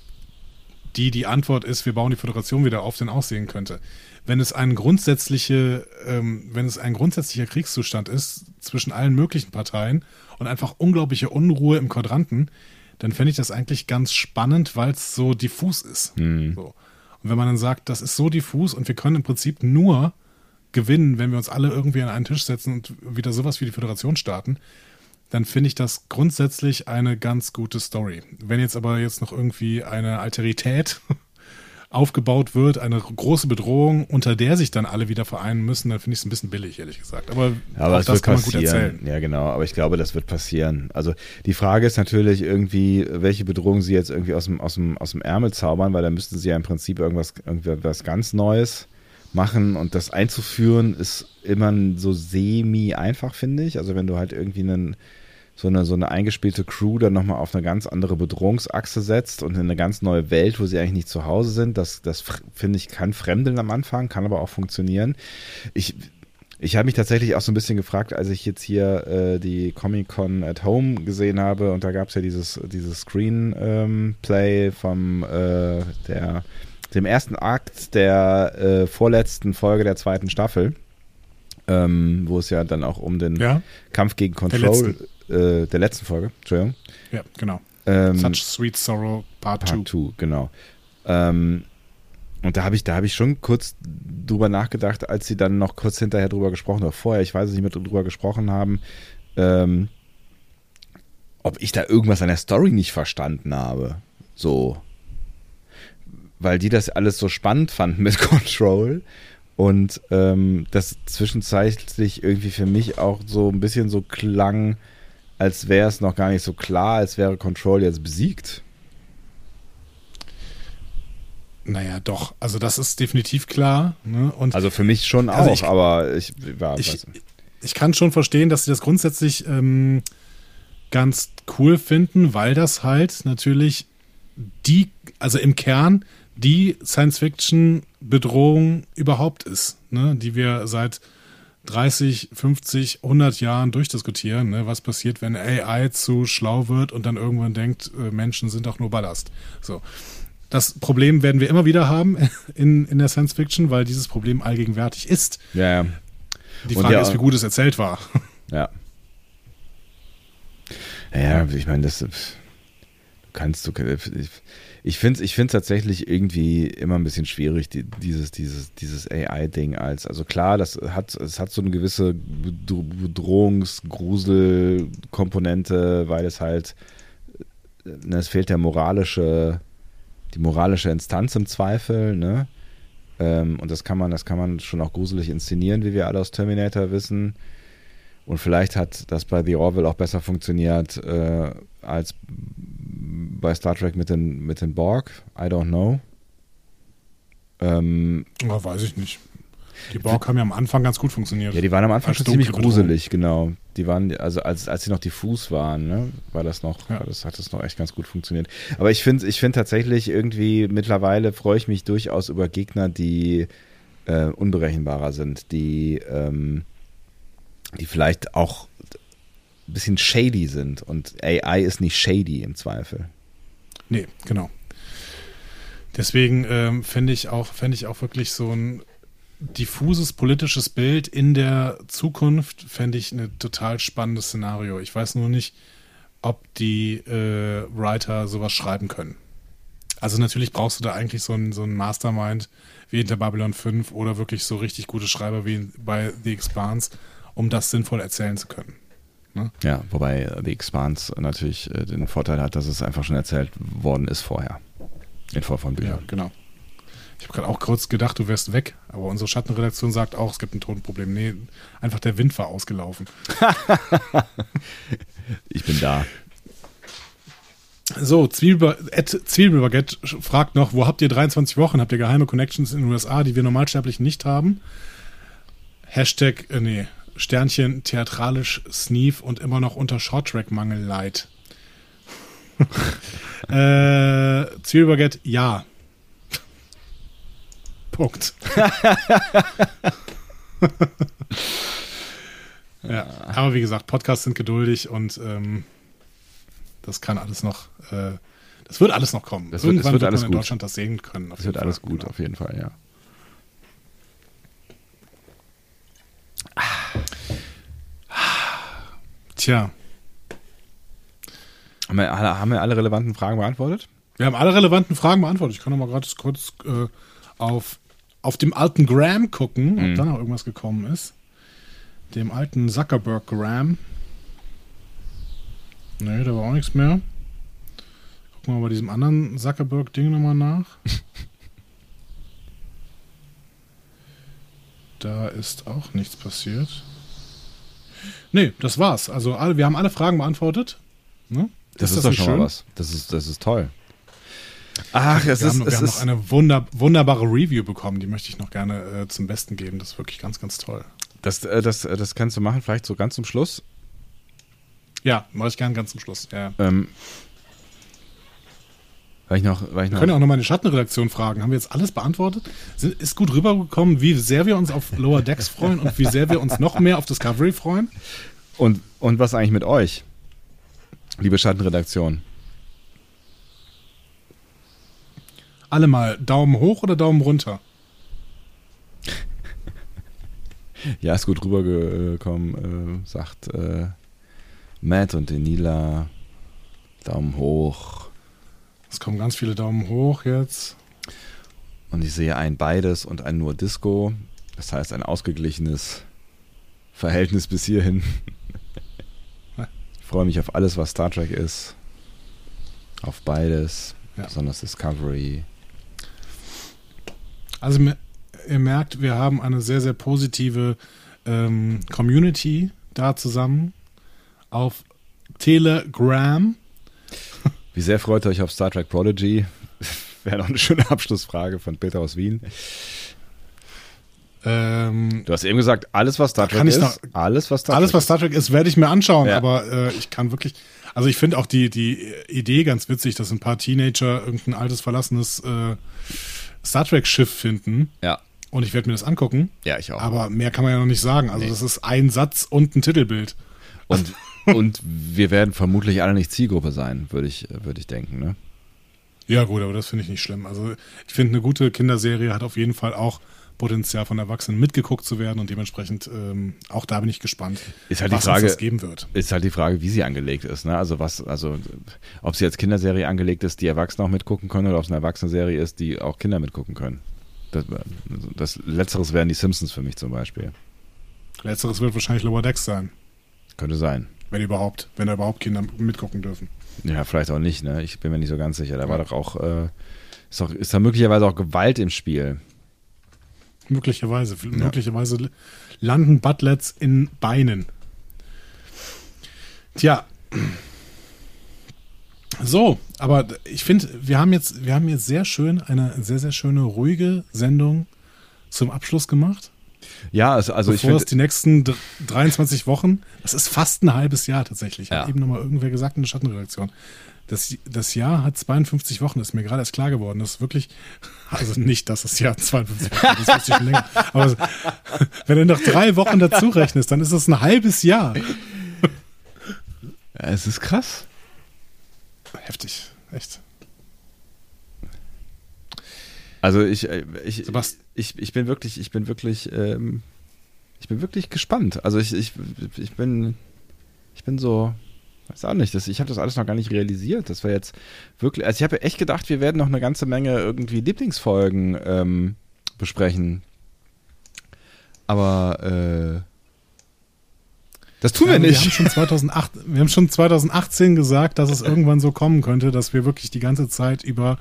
die die Antwort ist, wir bauen die Föderation wieder auf, denn aussehen könnte. Wenn es ein grundsätzliche, ähm, wenn es ein grundsätzlicher Kriegszustand ist zwischen allen möglichen Parteien und einfach unglaubliche Unruhe im Quadranten, dann fände ich das eigentlich ganz spannend, weil es so diffus ist. So. Und wenn man dann sagt, das ist so diffus und wir können im Prinzip nur gewinnen, wenn wir uns alle irgendwie an einen Tisch setzen und wieder sowas wie die Föderation starten, dann finde ich das grundsätzlich eine ganz gute Story. Wenn jetzt aber jetzt noch irgendwie eine Alterität aufgebaut wird, eine große Bedrohung, unter der sich dann alle wieder vereinen müssen, dann finde ich es ein bisschen billig, ehrlich gesagt. Aber, Aber auch es das kann man gut passieren. erzählen. Ja, genau. Aber ich glaube, das wird passieren. Also die Frage ist natürlich irgendwie, welche Bedrohung sie jetzt irgendwie aus dem, aus dem, aus dem Ärmel zaubern, weil da müssten sie ja im Prinzip irgendwas, irgendwas ganz Neues machen und das einzuführen ist immer so semi einfach, finde ich. Also wenn du halt irgendwie einen, so eine, so eine eingespielte Crew dann nochmal auf eine ganz andere Bedrohungsachse setzt und in eine ganz neue Welt, wo sie eigentlich nicht zu Hause sind, das, das finde ich, kann fremdeln am Anfang, kann aber auch funktionieren. Ich, ich habe mich tatsächlich auch so ein bisschen gefragt, als ich jetzt hier äh, die Comic Con at Home gesehen habe und da gab es ja dieses, dieses Screenplay vom äh, der, dem ersten Akt der äh, vorletzten Folge der zweiten Staffel, ähm, wo es ja dann auch um den Ja, Kampf gegen Der Control äh, der letzten Folge, Entschuldigung. ja, genau. Ähm, Such Sweet Sorrow Part 2. Part 2, genau. Ähm, und da habe ich, da habe ich schon kurz drüber nachgedacht, als sie dann noch kurz hinterher drüber gesprochen oder vorher, ich weiß es nicht mehr drüber gesprochen haben, ähm, ob ich da irgendwas an der Story nicht verstanden habe. So. Weil die das alles so spannend fanden mit Control und ähm, das zwischenzeitlich irgendwie für mich auch so ein bisschen so klang, als wäre es noch gar nicht so klar, als wäre Control jetzt besiegt. Naja, doch. Also das ist definitiv klar. Ne? Also für mich schon Also auch, ich- aber ich, ja, ich, ich kann schon verstehen, dass sie das grundsätzlich ähm, ganz cool finden, weil das halt natürlich die, also im Kern die Science-Fiction-Bedrohung überhaupt ist, ne? die wir seit 30, 50, 100 Jahren durchdiskutieren. Ne? Was passiert, wenn AI zu schlau wird und dann irgendwann denkt, äh, Menschen sind doch nur Ballast. So. Das Problem werden wir immer wieder haben in, in der Science-Fiction, weil dieses Problem allgegenwärtig ist. Ja, ja. Die Frage ja- ist, wie gut es erzählt war. Ja. Ja, ich meine, das du kannst du ich, ich finde ich finde tatsächlich irgendwie immer ein bisschen schwierig die, dieses dieses dieses AI Ding als also klar, das hat es hat so eine gewisse Bedro- Bedrohungsgrusel Komponente, weil es halt ne, es fehlt der moralische die moralische Instanz im Zweifel, ne? Ähm, und das kann man, das kann man schon auch gruselig inszenieren, wie wir alle aus Terminator wissen. Und vielleicht hat das bei The Orville auch besser funktioniert äh, als bei Star Trek mit den, mit den Borg. I don't know. Ähm, Ja, weiß ich nicht. Die Borg haben ja am Anfang ganz gut funktioniert. ja, die waren am Anfang schon ziemlich gruselig, genau. Die waren, also als, als sie noch diffus waren, ne, war das noch, Ja. das hat das noch echt ganz gut funktioniert. Aber ich finde, ich finde tatsächlich irgendwie mittlerweile freue ich mich durchaus über Gegner, die äh, unberechenbarer sind, die, ähm, die vielleicht auch bisschen shady sind. Und AI ist nicht shady im Zweifel. Nee, genau. Deswegen ähm, fände ich auch, ich auch wirklich so ein diffuses politisches Bild in der Zukunft, fände ich ein total spannendes Szenario. Ich weiß nur nicht, ob die äh, Writer sowas schreiben können. Also natürlich brauchst du da eigentlich so einen so einen Mastermind wie hinter Babylon 5 oder wirklich so richtig gute Schreiber wie bei The Expanse, um das sinnvoll erzählen zu können. Ja, wobei The Expanse natürlich äh, den Vorteil hat, dass es einfach schon erzählt worden ist vorher. In Form von Ja, Büchern. genau. Ich habe gerade auch kurz gedacht, du wärst weg, aber unsere Schattenredaktion sagt auch, es gibt ein Tonproblem. Nee, einfach der Wind war ausgelaufen. Ich bin da. So, Zwiebelbaguette fragt noch, wo habt ihr 23 Wochen? Habt ihr geheime Connections in den USA, die wir Normalsterblichen nicht haben? Hashtag, äh, nee, Sternchen, theatralisch, Sneef und immer noch unter Shorttrack-Mangel leid. äh, Zwiebelbaguette, ja. Punkt. ja, aber wie gesagt, Podcasts sind geduldig und ähm, das kann alles noch, äh, das wird alles noch kommen. Das wird- Irgendwann wird wird, alles man in gut. Deutschland das sehen können. jeden wird alles Fall. gut, Genau. auf jeden Fall, ja. Tja, Haben wir, alle, haben wir alle relevanten Fragen beantwortet? wir haben alle relevanten Fragen beantwortet. Ich kann noch mal gerade kurz äh, auf, auf dem alten Gram gucken, Mhm. ob da noch irgendwas gekommen ist. Dem alten Zuckerberg Gram. Nee, da war auch nichts mehr. Gucken wir mal bei diesem anderen Zuckerberg-Ding nochmal nach. da ist auch nichts passiert. Nee, das war's. Also alle, wir haben alle Fragen beantwortet. Ne? Das ist, das doch schon schön? mal was. Das ist, das ist toll. Ach, es wir ist, haben, wir es haben ist noch eine wunder, wunderbare Review bekommen, die möchte ich noch gerne äh, zum Besten geben. Das ist wirklich ganz, ganz toll. das, äh, das, äh, das kannst du machen, vielleicht so ganz zum Schluss. Ja, mache ich gern ganz zum Schluss. Ja. Ähm, weil ich noch, weil ich Wir noch können ja auch noch mal die Schattenredaktion fragen. Haben wir jetzt alles beantwortet? Sind, ist gut rübergekommen, wie sehr wir uns auf Lower Decks freuen und wie sehr wir uns noch mehr auf Discovery freuen? und, und was eigentlich mit euch? Liebe Schattenredaktion. Alle mal Daumen hoch oder Daumen runter? Ja, ist gut rübergekommen, äh, sagt äh, Matt und Denila. Daumen hoch. Es kommen ganz viele Daumen hoch jetzt. Und ich sehe ein beides und ein nur Disco. Das heißt ein ausgeglichenes Verhältnis bis hierhin. Ich freue mich auf alles, was Star Trek ist. Auf beides. Ja. Besonders Discovery. Also ihr merkt, wir haben eine sehr, sehr positive ähm, Community da zusammen. Auf Telegram. Wie sehr freut ihr euch auf Star Trek Prodigy? Wäre noch eine schöne Abschlussfrage von Peter aus Wien. Ähm, Du hast eben gesagt, alles was Star Trek ist, noch- alles was Star alles, Trek was Star Trek ist, werde ich mir anschauen, Ja. aber äh, ich kann wirklich. Also ich finde auch die, die Idee ganz witzig, dass ein paar Teenager irgendein altes, verlassenes äh, Star Trek-Schiff finden. Ja, Und ich werde mir das angucken. ja, ich auch. Aber mehr kann man ja noch nicht sagen. Also das ist ein Satz und ein Titelbild. und, und wir werden vermutlich alle nicht Zielgruppe sein, würde ich, würde ich denken. Ne? Ja gut, aber das finde ich nicht schlimm. Also ich finde, eine gute Kinderserie hat auf jeden Fall auch Potenzial von Erwachsenen mitgeguckt zu werden und dementsprechend ähm, auch da bin ich gespannt, Ist halt die was Frage- uns das geben wird. Ist halt die Frage, wie sie angelegt ist. Ne? Also was, also ob sie als Kinderserie angelegt ist, die Erwachsene auch mitgucken können, oder ob es eine Erwachsene-Serie ist, die auch Kinder mitgucken können. Das, das Letzteres wären die Simpsons für mich zum Beispiel. Letzteres wird wahrscheinlich Lower Decks sein, Könnte sein. Wenn überhaupt, wenn da überhaupt Kinder mitgucken dürfen. Ja, vielleicht auch nicht, ne? Ich bin mir nicht so ganz sicher. Da war doch auch, äh, ist, doch, ist da möglicherweise auch Gewalt im Spiel. Möglicherweise, möglicherweise landen Butlets in Beinen. Tja. So, aber ich finde, wir haben jetzt, wir haben jetzt sehr schön eine sehr, sehr schöne, ruhige Sendung zum Abschluss gemacht. Ja, also, also ich bevor es finde, die nächsten dr- 23 Wochen, das ist fast ein halbes Jahr tatsächlich. Ja. Hat eben nochmal irgendwer gesagt in der Schattenredaktion. Das, das Jahr hat 52 Wochen, ist mir gerade erst klar geworden. Das ist wirklich, also nicht, dass das Jahr 52 Wochen ist, das ich schon länger. Aber wenn du noch drei Wochen dazu rechnest, dann ist das ein halbes Jahr. es ist krass. Heftig, echt. Also ich, äh, ich, Sebast- ich, ich bin wirklich, ich bin wirklich, ähm, ich bin wirklich gespannt. Also ich, ich, ich bin, ich bin so, weiß auch nicht, das, ich habe das alles noch gar nicht realisiert. Das war jetzt wirklich, also ich habe echt gedacht, wir werden noch eine ganze Menge irgendwie Lieblingsfolgen ähm, besprechen. Aber äh, das tun wir Ja, nicht. Wir haben, schon 2008, wir haben schon 2018 gesagt, dass es irgendwann so kommen könnte, dass wir wirklich die ganze Zeit über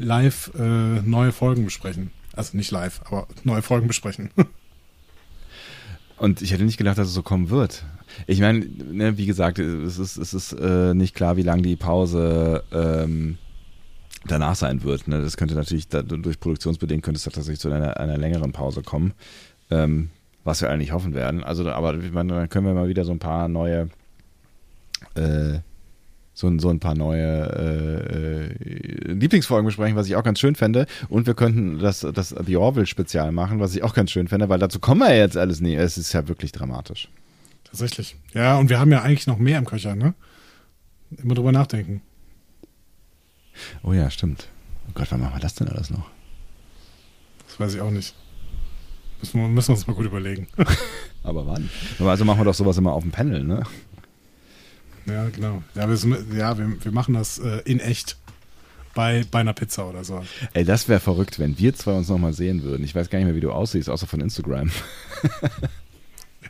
live äh, neue Folgen besprechen. Also nicht live, aber neue Folgen besprechen. Und ich hätte nicht gedacht, dass es so kommen wird. Ich meine, ne, wie gesagt, es ist, es ist äh, nicht klar, wie lang die Pause ähm, danach sein wird. Ne? Das könnte natürlich, da, durch Produktionsbedingungen könnte es tatsächlich zu einer, einer längeren Pause kommen, ähm, was wir eigentlich hoffen werden. Also, aber ich meine, dann können wir mal wieder so ein paar neue, äh, so, ein- so ein paar neue äh, äh, Lieblingsfolgen besprechen, was ich auch ganz schön fände. Und wir könnten das, das The Orville-Spezial machen, was ich auch ganz schön fände, weil dazu kommen wir jetzt alles nie. Es ist ja wirklich dramatisch. Tatsächlich. Ja, und wir haben ja eigentlich noch mehr im Köcher, ne? Immer drüber nachdenken. Oh ja, stimmt. Oh Gott, wann machen wir das denn alles noch? Das weiß ich auch nicht. Müssen wir, müssen wir uns mal gut überlegen. Aber wann? Also machen wir doch sowas immer auf dem Panel, ne? Ja, genau. Ja, wir, ja, wir, wir machen das äh, in echt. Bei, bei einer Pizza oder so. Ey, das wäre verrückt, wenn wir zwei uns nochmal sehen würden. Ich weiß gar nicht mehr, wie du aussiehst, außer von Instagram.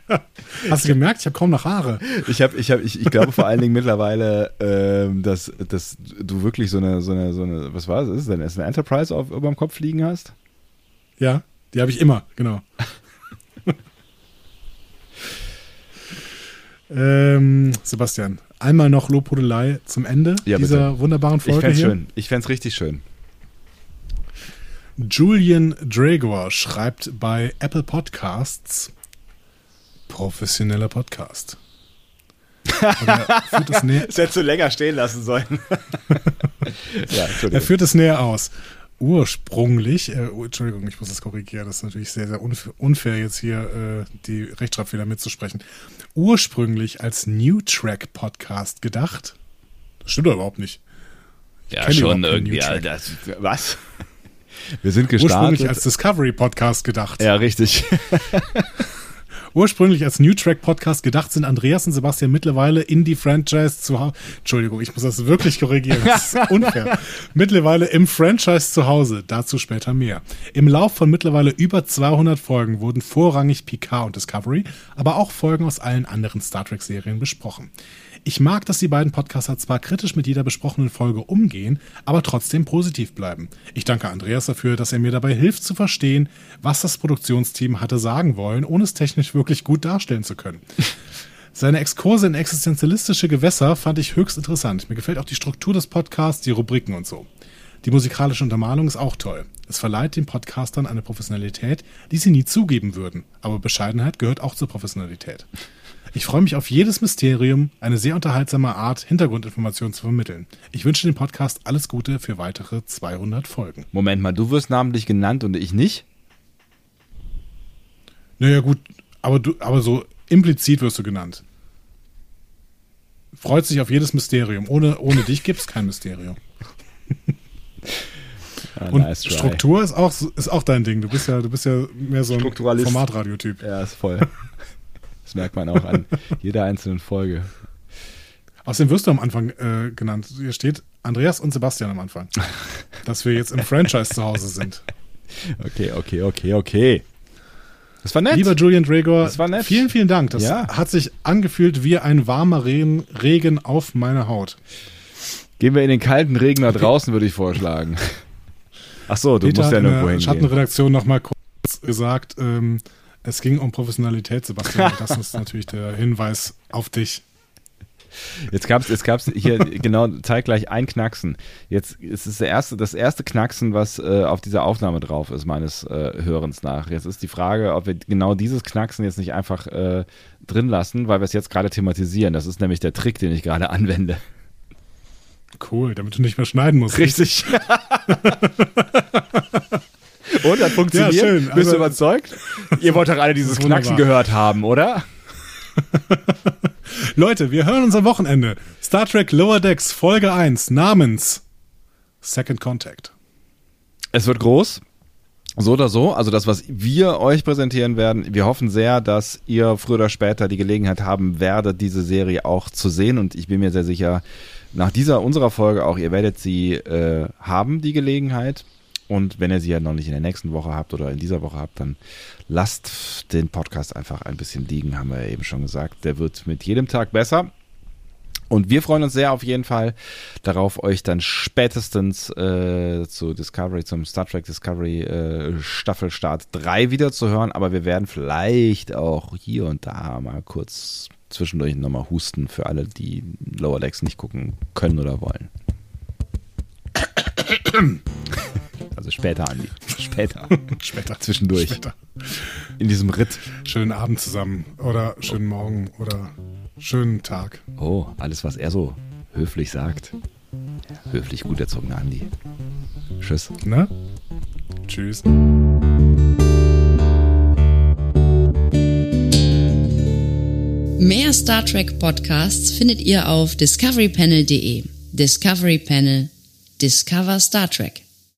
Hast du gemerkt? Ich habe kaum noch Haare. Ich habe, ich habe, ich, ich glaube vor allen Dingen mittlerweile, ähm, dass, dass du wirklich so eine, so eine, so eine, was war es? Ist es denn? Ist eine Enterprise auf über dem Kopf liegen hast? Ja, die habe ich immer, genau. ähm, Sebastian, einmal noch Lobhudelei zum Ende Ja, dieser wunderbaren Ich Folge fände hier. schön. Ich fände richtig schön. Julian Dragor schreibt bei Apple Podcasts professioneller Podcast. Es Das hättest du länger stehen lassen sollen. ja, Er führt es näher aus. Ursprünglich, äh, Entschuldigung, ich muss das korrigieren, das ist natürlich sehr, sehr unfair, jetzt hier äh, die Rechtschreibfehler mitzusprechen. Ursprünglich als New Track Podcast gedacht. Das stimmt doch überhaupt nicht. Ja, kenn schon irgendwie. Alter, das, was? Wir sind Ursprünglich gestartet. als Discovery Podcast gedacht. ja, richtig. Ursprünglich als New Track Podcast gedacht sind Andreas und Sebastian mittlerweile in die Franchise zu Hause. Entschuldigung, ich muss das wirklich korrigieren. Das ist unfair. mittlerweile im Franchise zu Hause. Dazu später mehr. Im Lauf von mittlerweile über 200 Folgen wurden vorrangig Picard und Discovery, aber auch Folgen aus allen anderen Star Trek Serien besprochen. Ich mag, dass die beiden Podcaster zwar kritisch mit jeder besprochenen Folge umgehen, aber trotzdem positiv bleiben. Ich danke Andreas dafür, dass er mir dabei hilft zu verstehen, was das Produktionsteam hatte sagen wollen, ohne es technisch wirklich gut darstellen zu können. Seine Exkurse in existenzialistische Gewässer fand ich höchst interessant. Mir gefällt auch die Struktur des Podcasts, die Rubriken und so. Die musikalische Untermalung ist auch toll. Es verleiht den Podcastern eine Professionalität, die sie nie zugeben würden. Aber Bescheidenheit gehört auch zur Professionalität. Ich freue mich auf jedes Mysterium, eine sehr unterhaltsame Art, Hintergrundinformationen zu vermitteln. Ich wünsche dem Podcast alles Gute für weitere 200 Folgen. Moment mal, du wirst namentlich genannt und ich nicht? Naja, gut, aber du, aber so implizit wirst du genannt. Freut sich auf jedes Mysterium. Ohne, ohne dich gibt es kein Mysterium. Ah, Und nice. Struktur ist auch, ist auch dein Ding. Du bist ja, du bist ja mehr so ein. Formatradiotyp. Ja, ist voll. Das merkt man auch an jeder einzelnen Folge. Außerdem wirst du am Anfang äh, genannt. Hier steht Andreas und Sebastian am Anfang. Dass wir jetzt im Franchise zu Hause sind. Okay, okay, okay, okay. Das war nett. Lieber Julian Dregor, Das war nett. vielen, vielen Dank. Das Ja. hat sich angefühlt wie ein warmer Regen, auf meine Haut. Gehen wir in den kalten Regen da draußen, würde ich vorschlagen. Ach so, du Peter musst ja nirgendwo der hingehen. Schattenredaktion noch mal kurz gesagt, ähm, es ging um Professionalität, Sebastian. Das ist natürlich der Hinweis auf dich. Jetzt gab's, jetzt gab's hier genau zeitgleich ein Knacksen. Jetzt ist es der erste, das erste Knacksen, was äh, auf dieser Aufnahme drauf ist, meines äh, Hörens nach. Jetzt ist die Frage, ob wir genau dieses Knacksen jetzt nicht einfach äh, drin lassen, weil wir es jetzt gerade thematisieren. Das ist nämlich der Trick, den ich gerade anwende. Cool, damit du nicht mehr schneiden musst. Richtig. Und hat funktioniert? Ja, schön, Bist du also- überzeugt? Ihr wollt doch alle dieses. Knacksen gehört haben, oder? Leute, wir hören uns am Wochenende. Star Trek Lower Decks Folge 1 namens Second Contact. Es wird groß. So oder so. Also das, was wir euch präsentieren werden. Wir hoffen sehr, dass ihr früher oder später die Gelegenheit haben werdet, diese Serie auch zu sehen. Und ich bin mir sehr sicher, nach dieser unserer Folge auch, ihr werdet sie äh, haben, die Gelegenheit. Und wenn ihr sie ja noch nicht in der nächsten Woche habt oder in dieser Woche habt, dann lasst den Podcast einfach ein bisschen liegen, haben wir ja eben schon gesagt. Der wird mit jedem Tag besser. Und wir freuen uns sehr auf jeden Fall darauf, euch dann spätestens äh, zu Discovery, zum Star Trek Discovery äh, Staffelstart 3 wieder zu hören. Aber wir werden vielleicht auch hier und da mal kurz zwischendurch nochmal husten für alle, die Lower Decks nicht gucken können oder wollen. Also später, Andi. Später. Später. Zwischendurch. Später. In diesem Ritt. Schönen Abend zusammen oder schönen Morgen oder schönen Tag. Oh, alles, was er so höflich sagt. Höflich gut erzogener Andi. Tschüss. Ne? Tschüss. Mehr Star Trek Podcasts findet ihr auf discoverypanel.de. Discovery Panel. Discover Star Trek.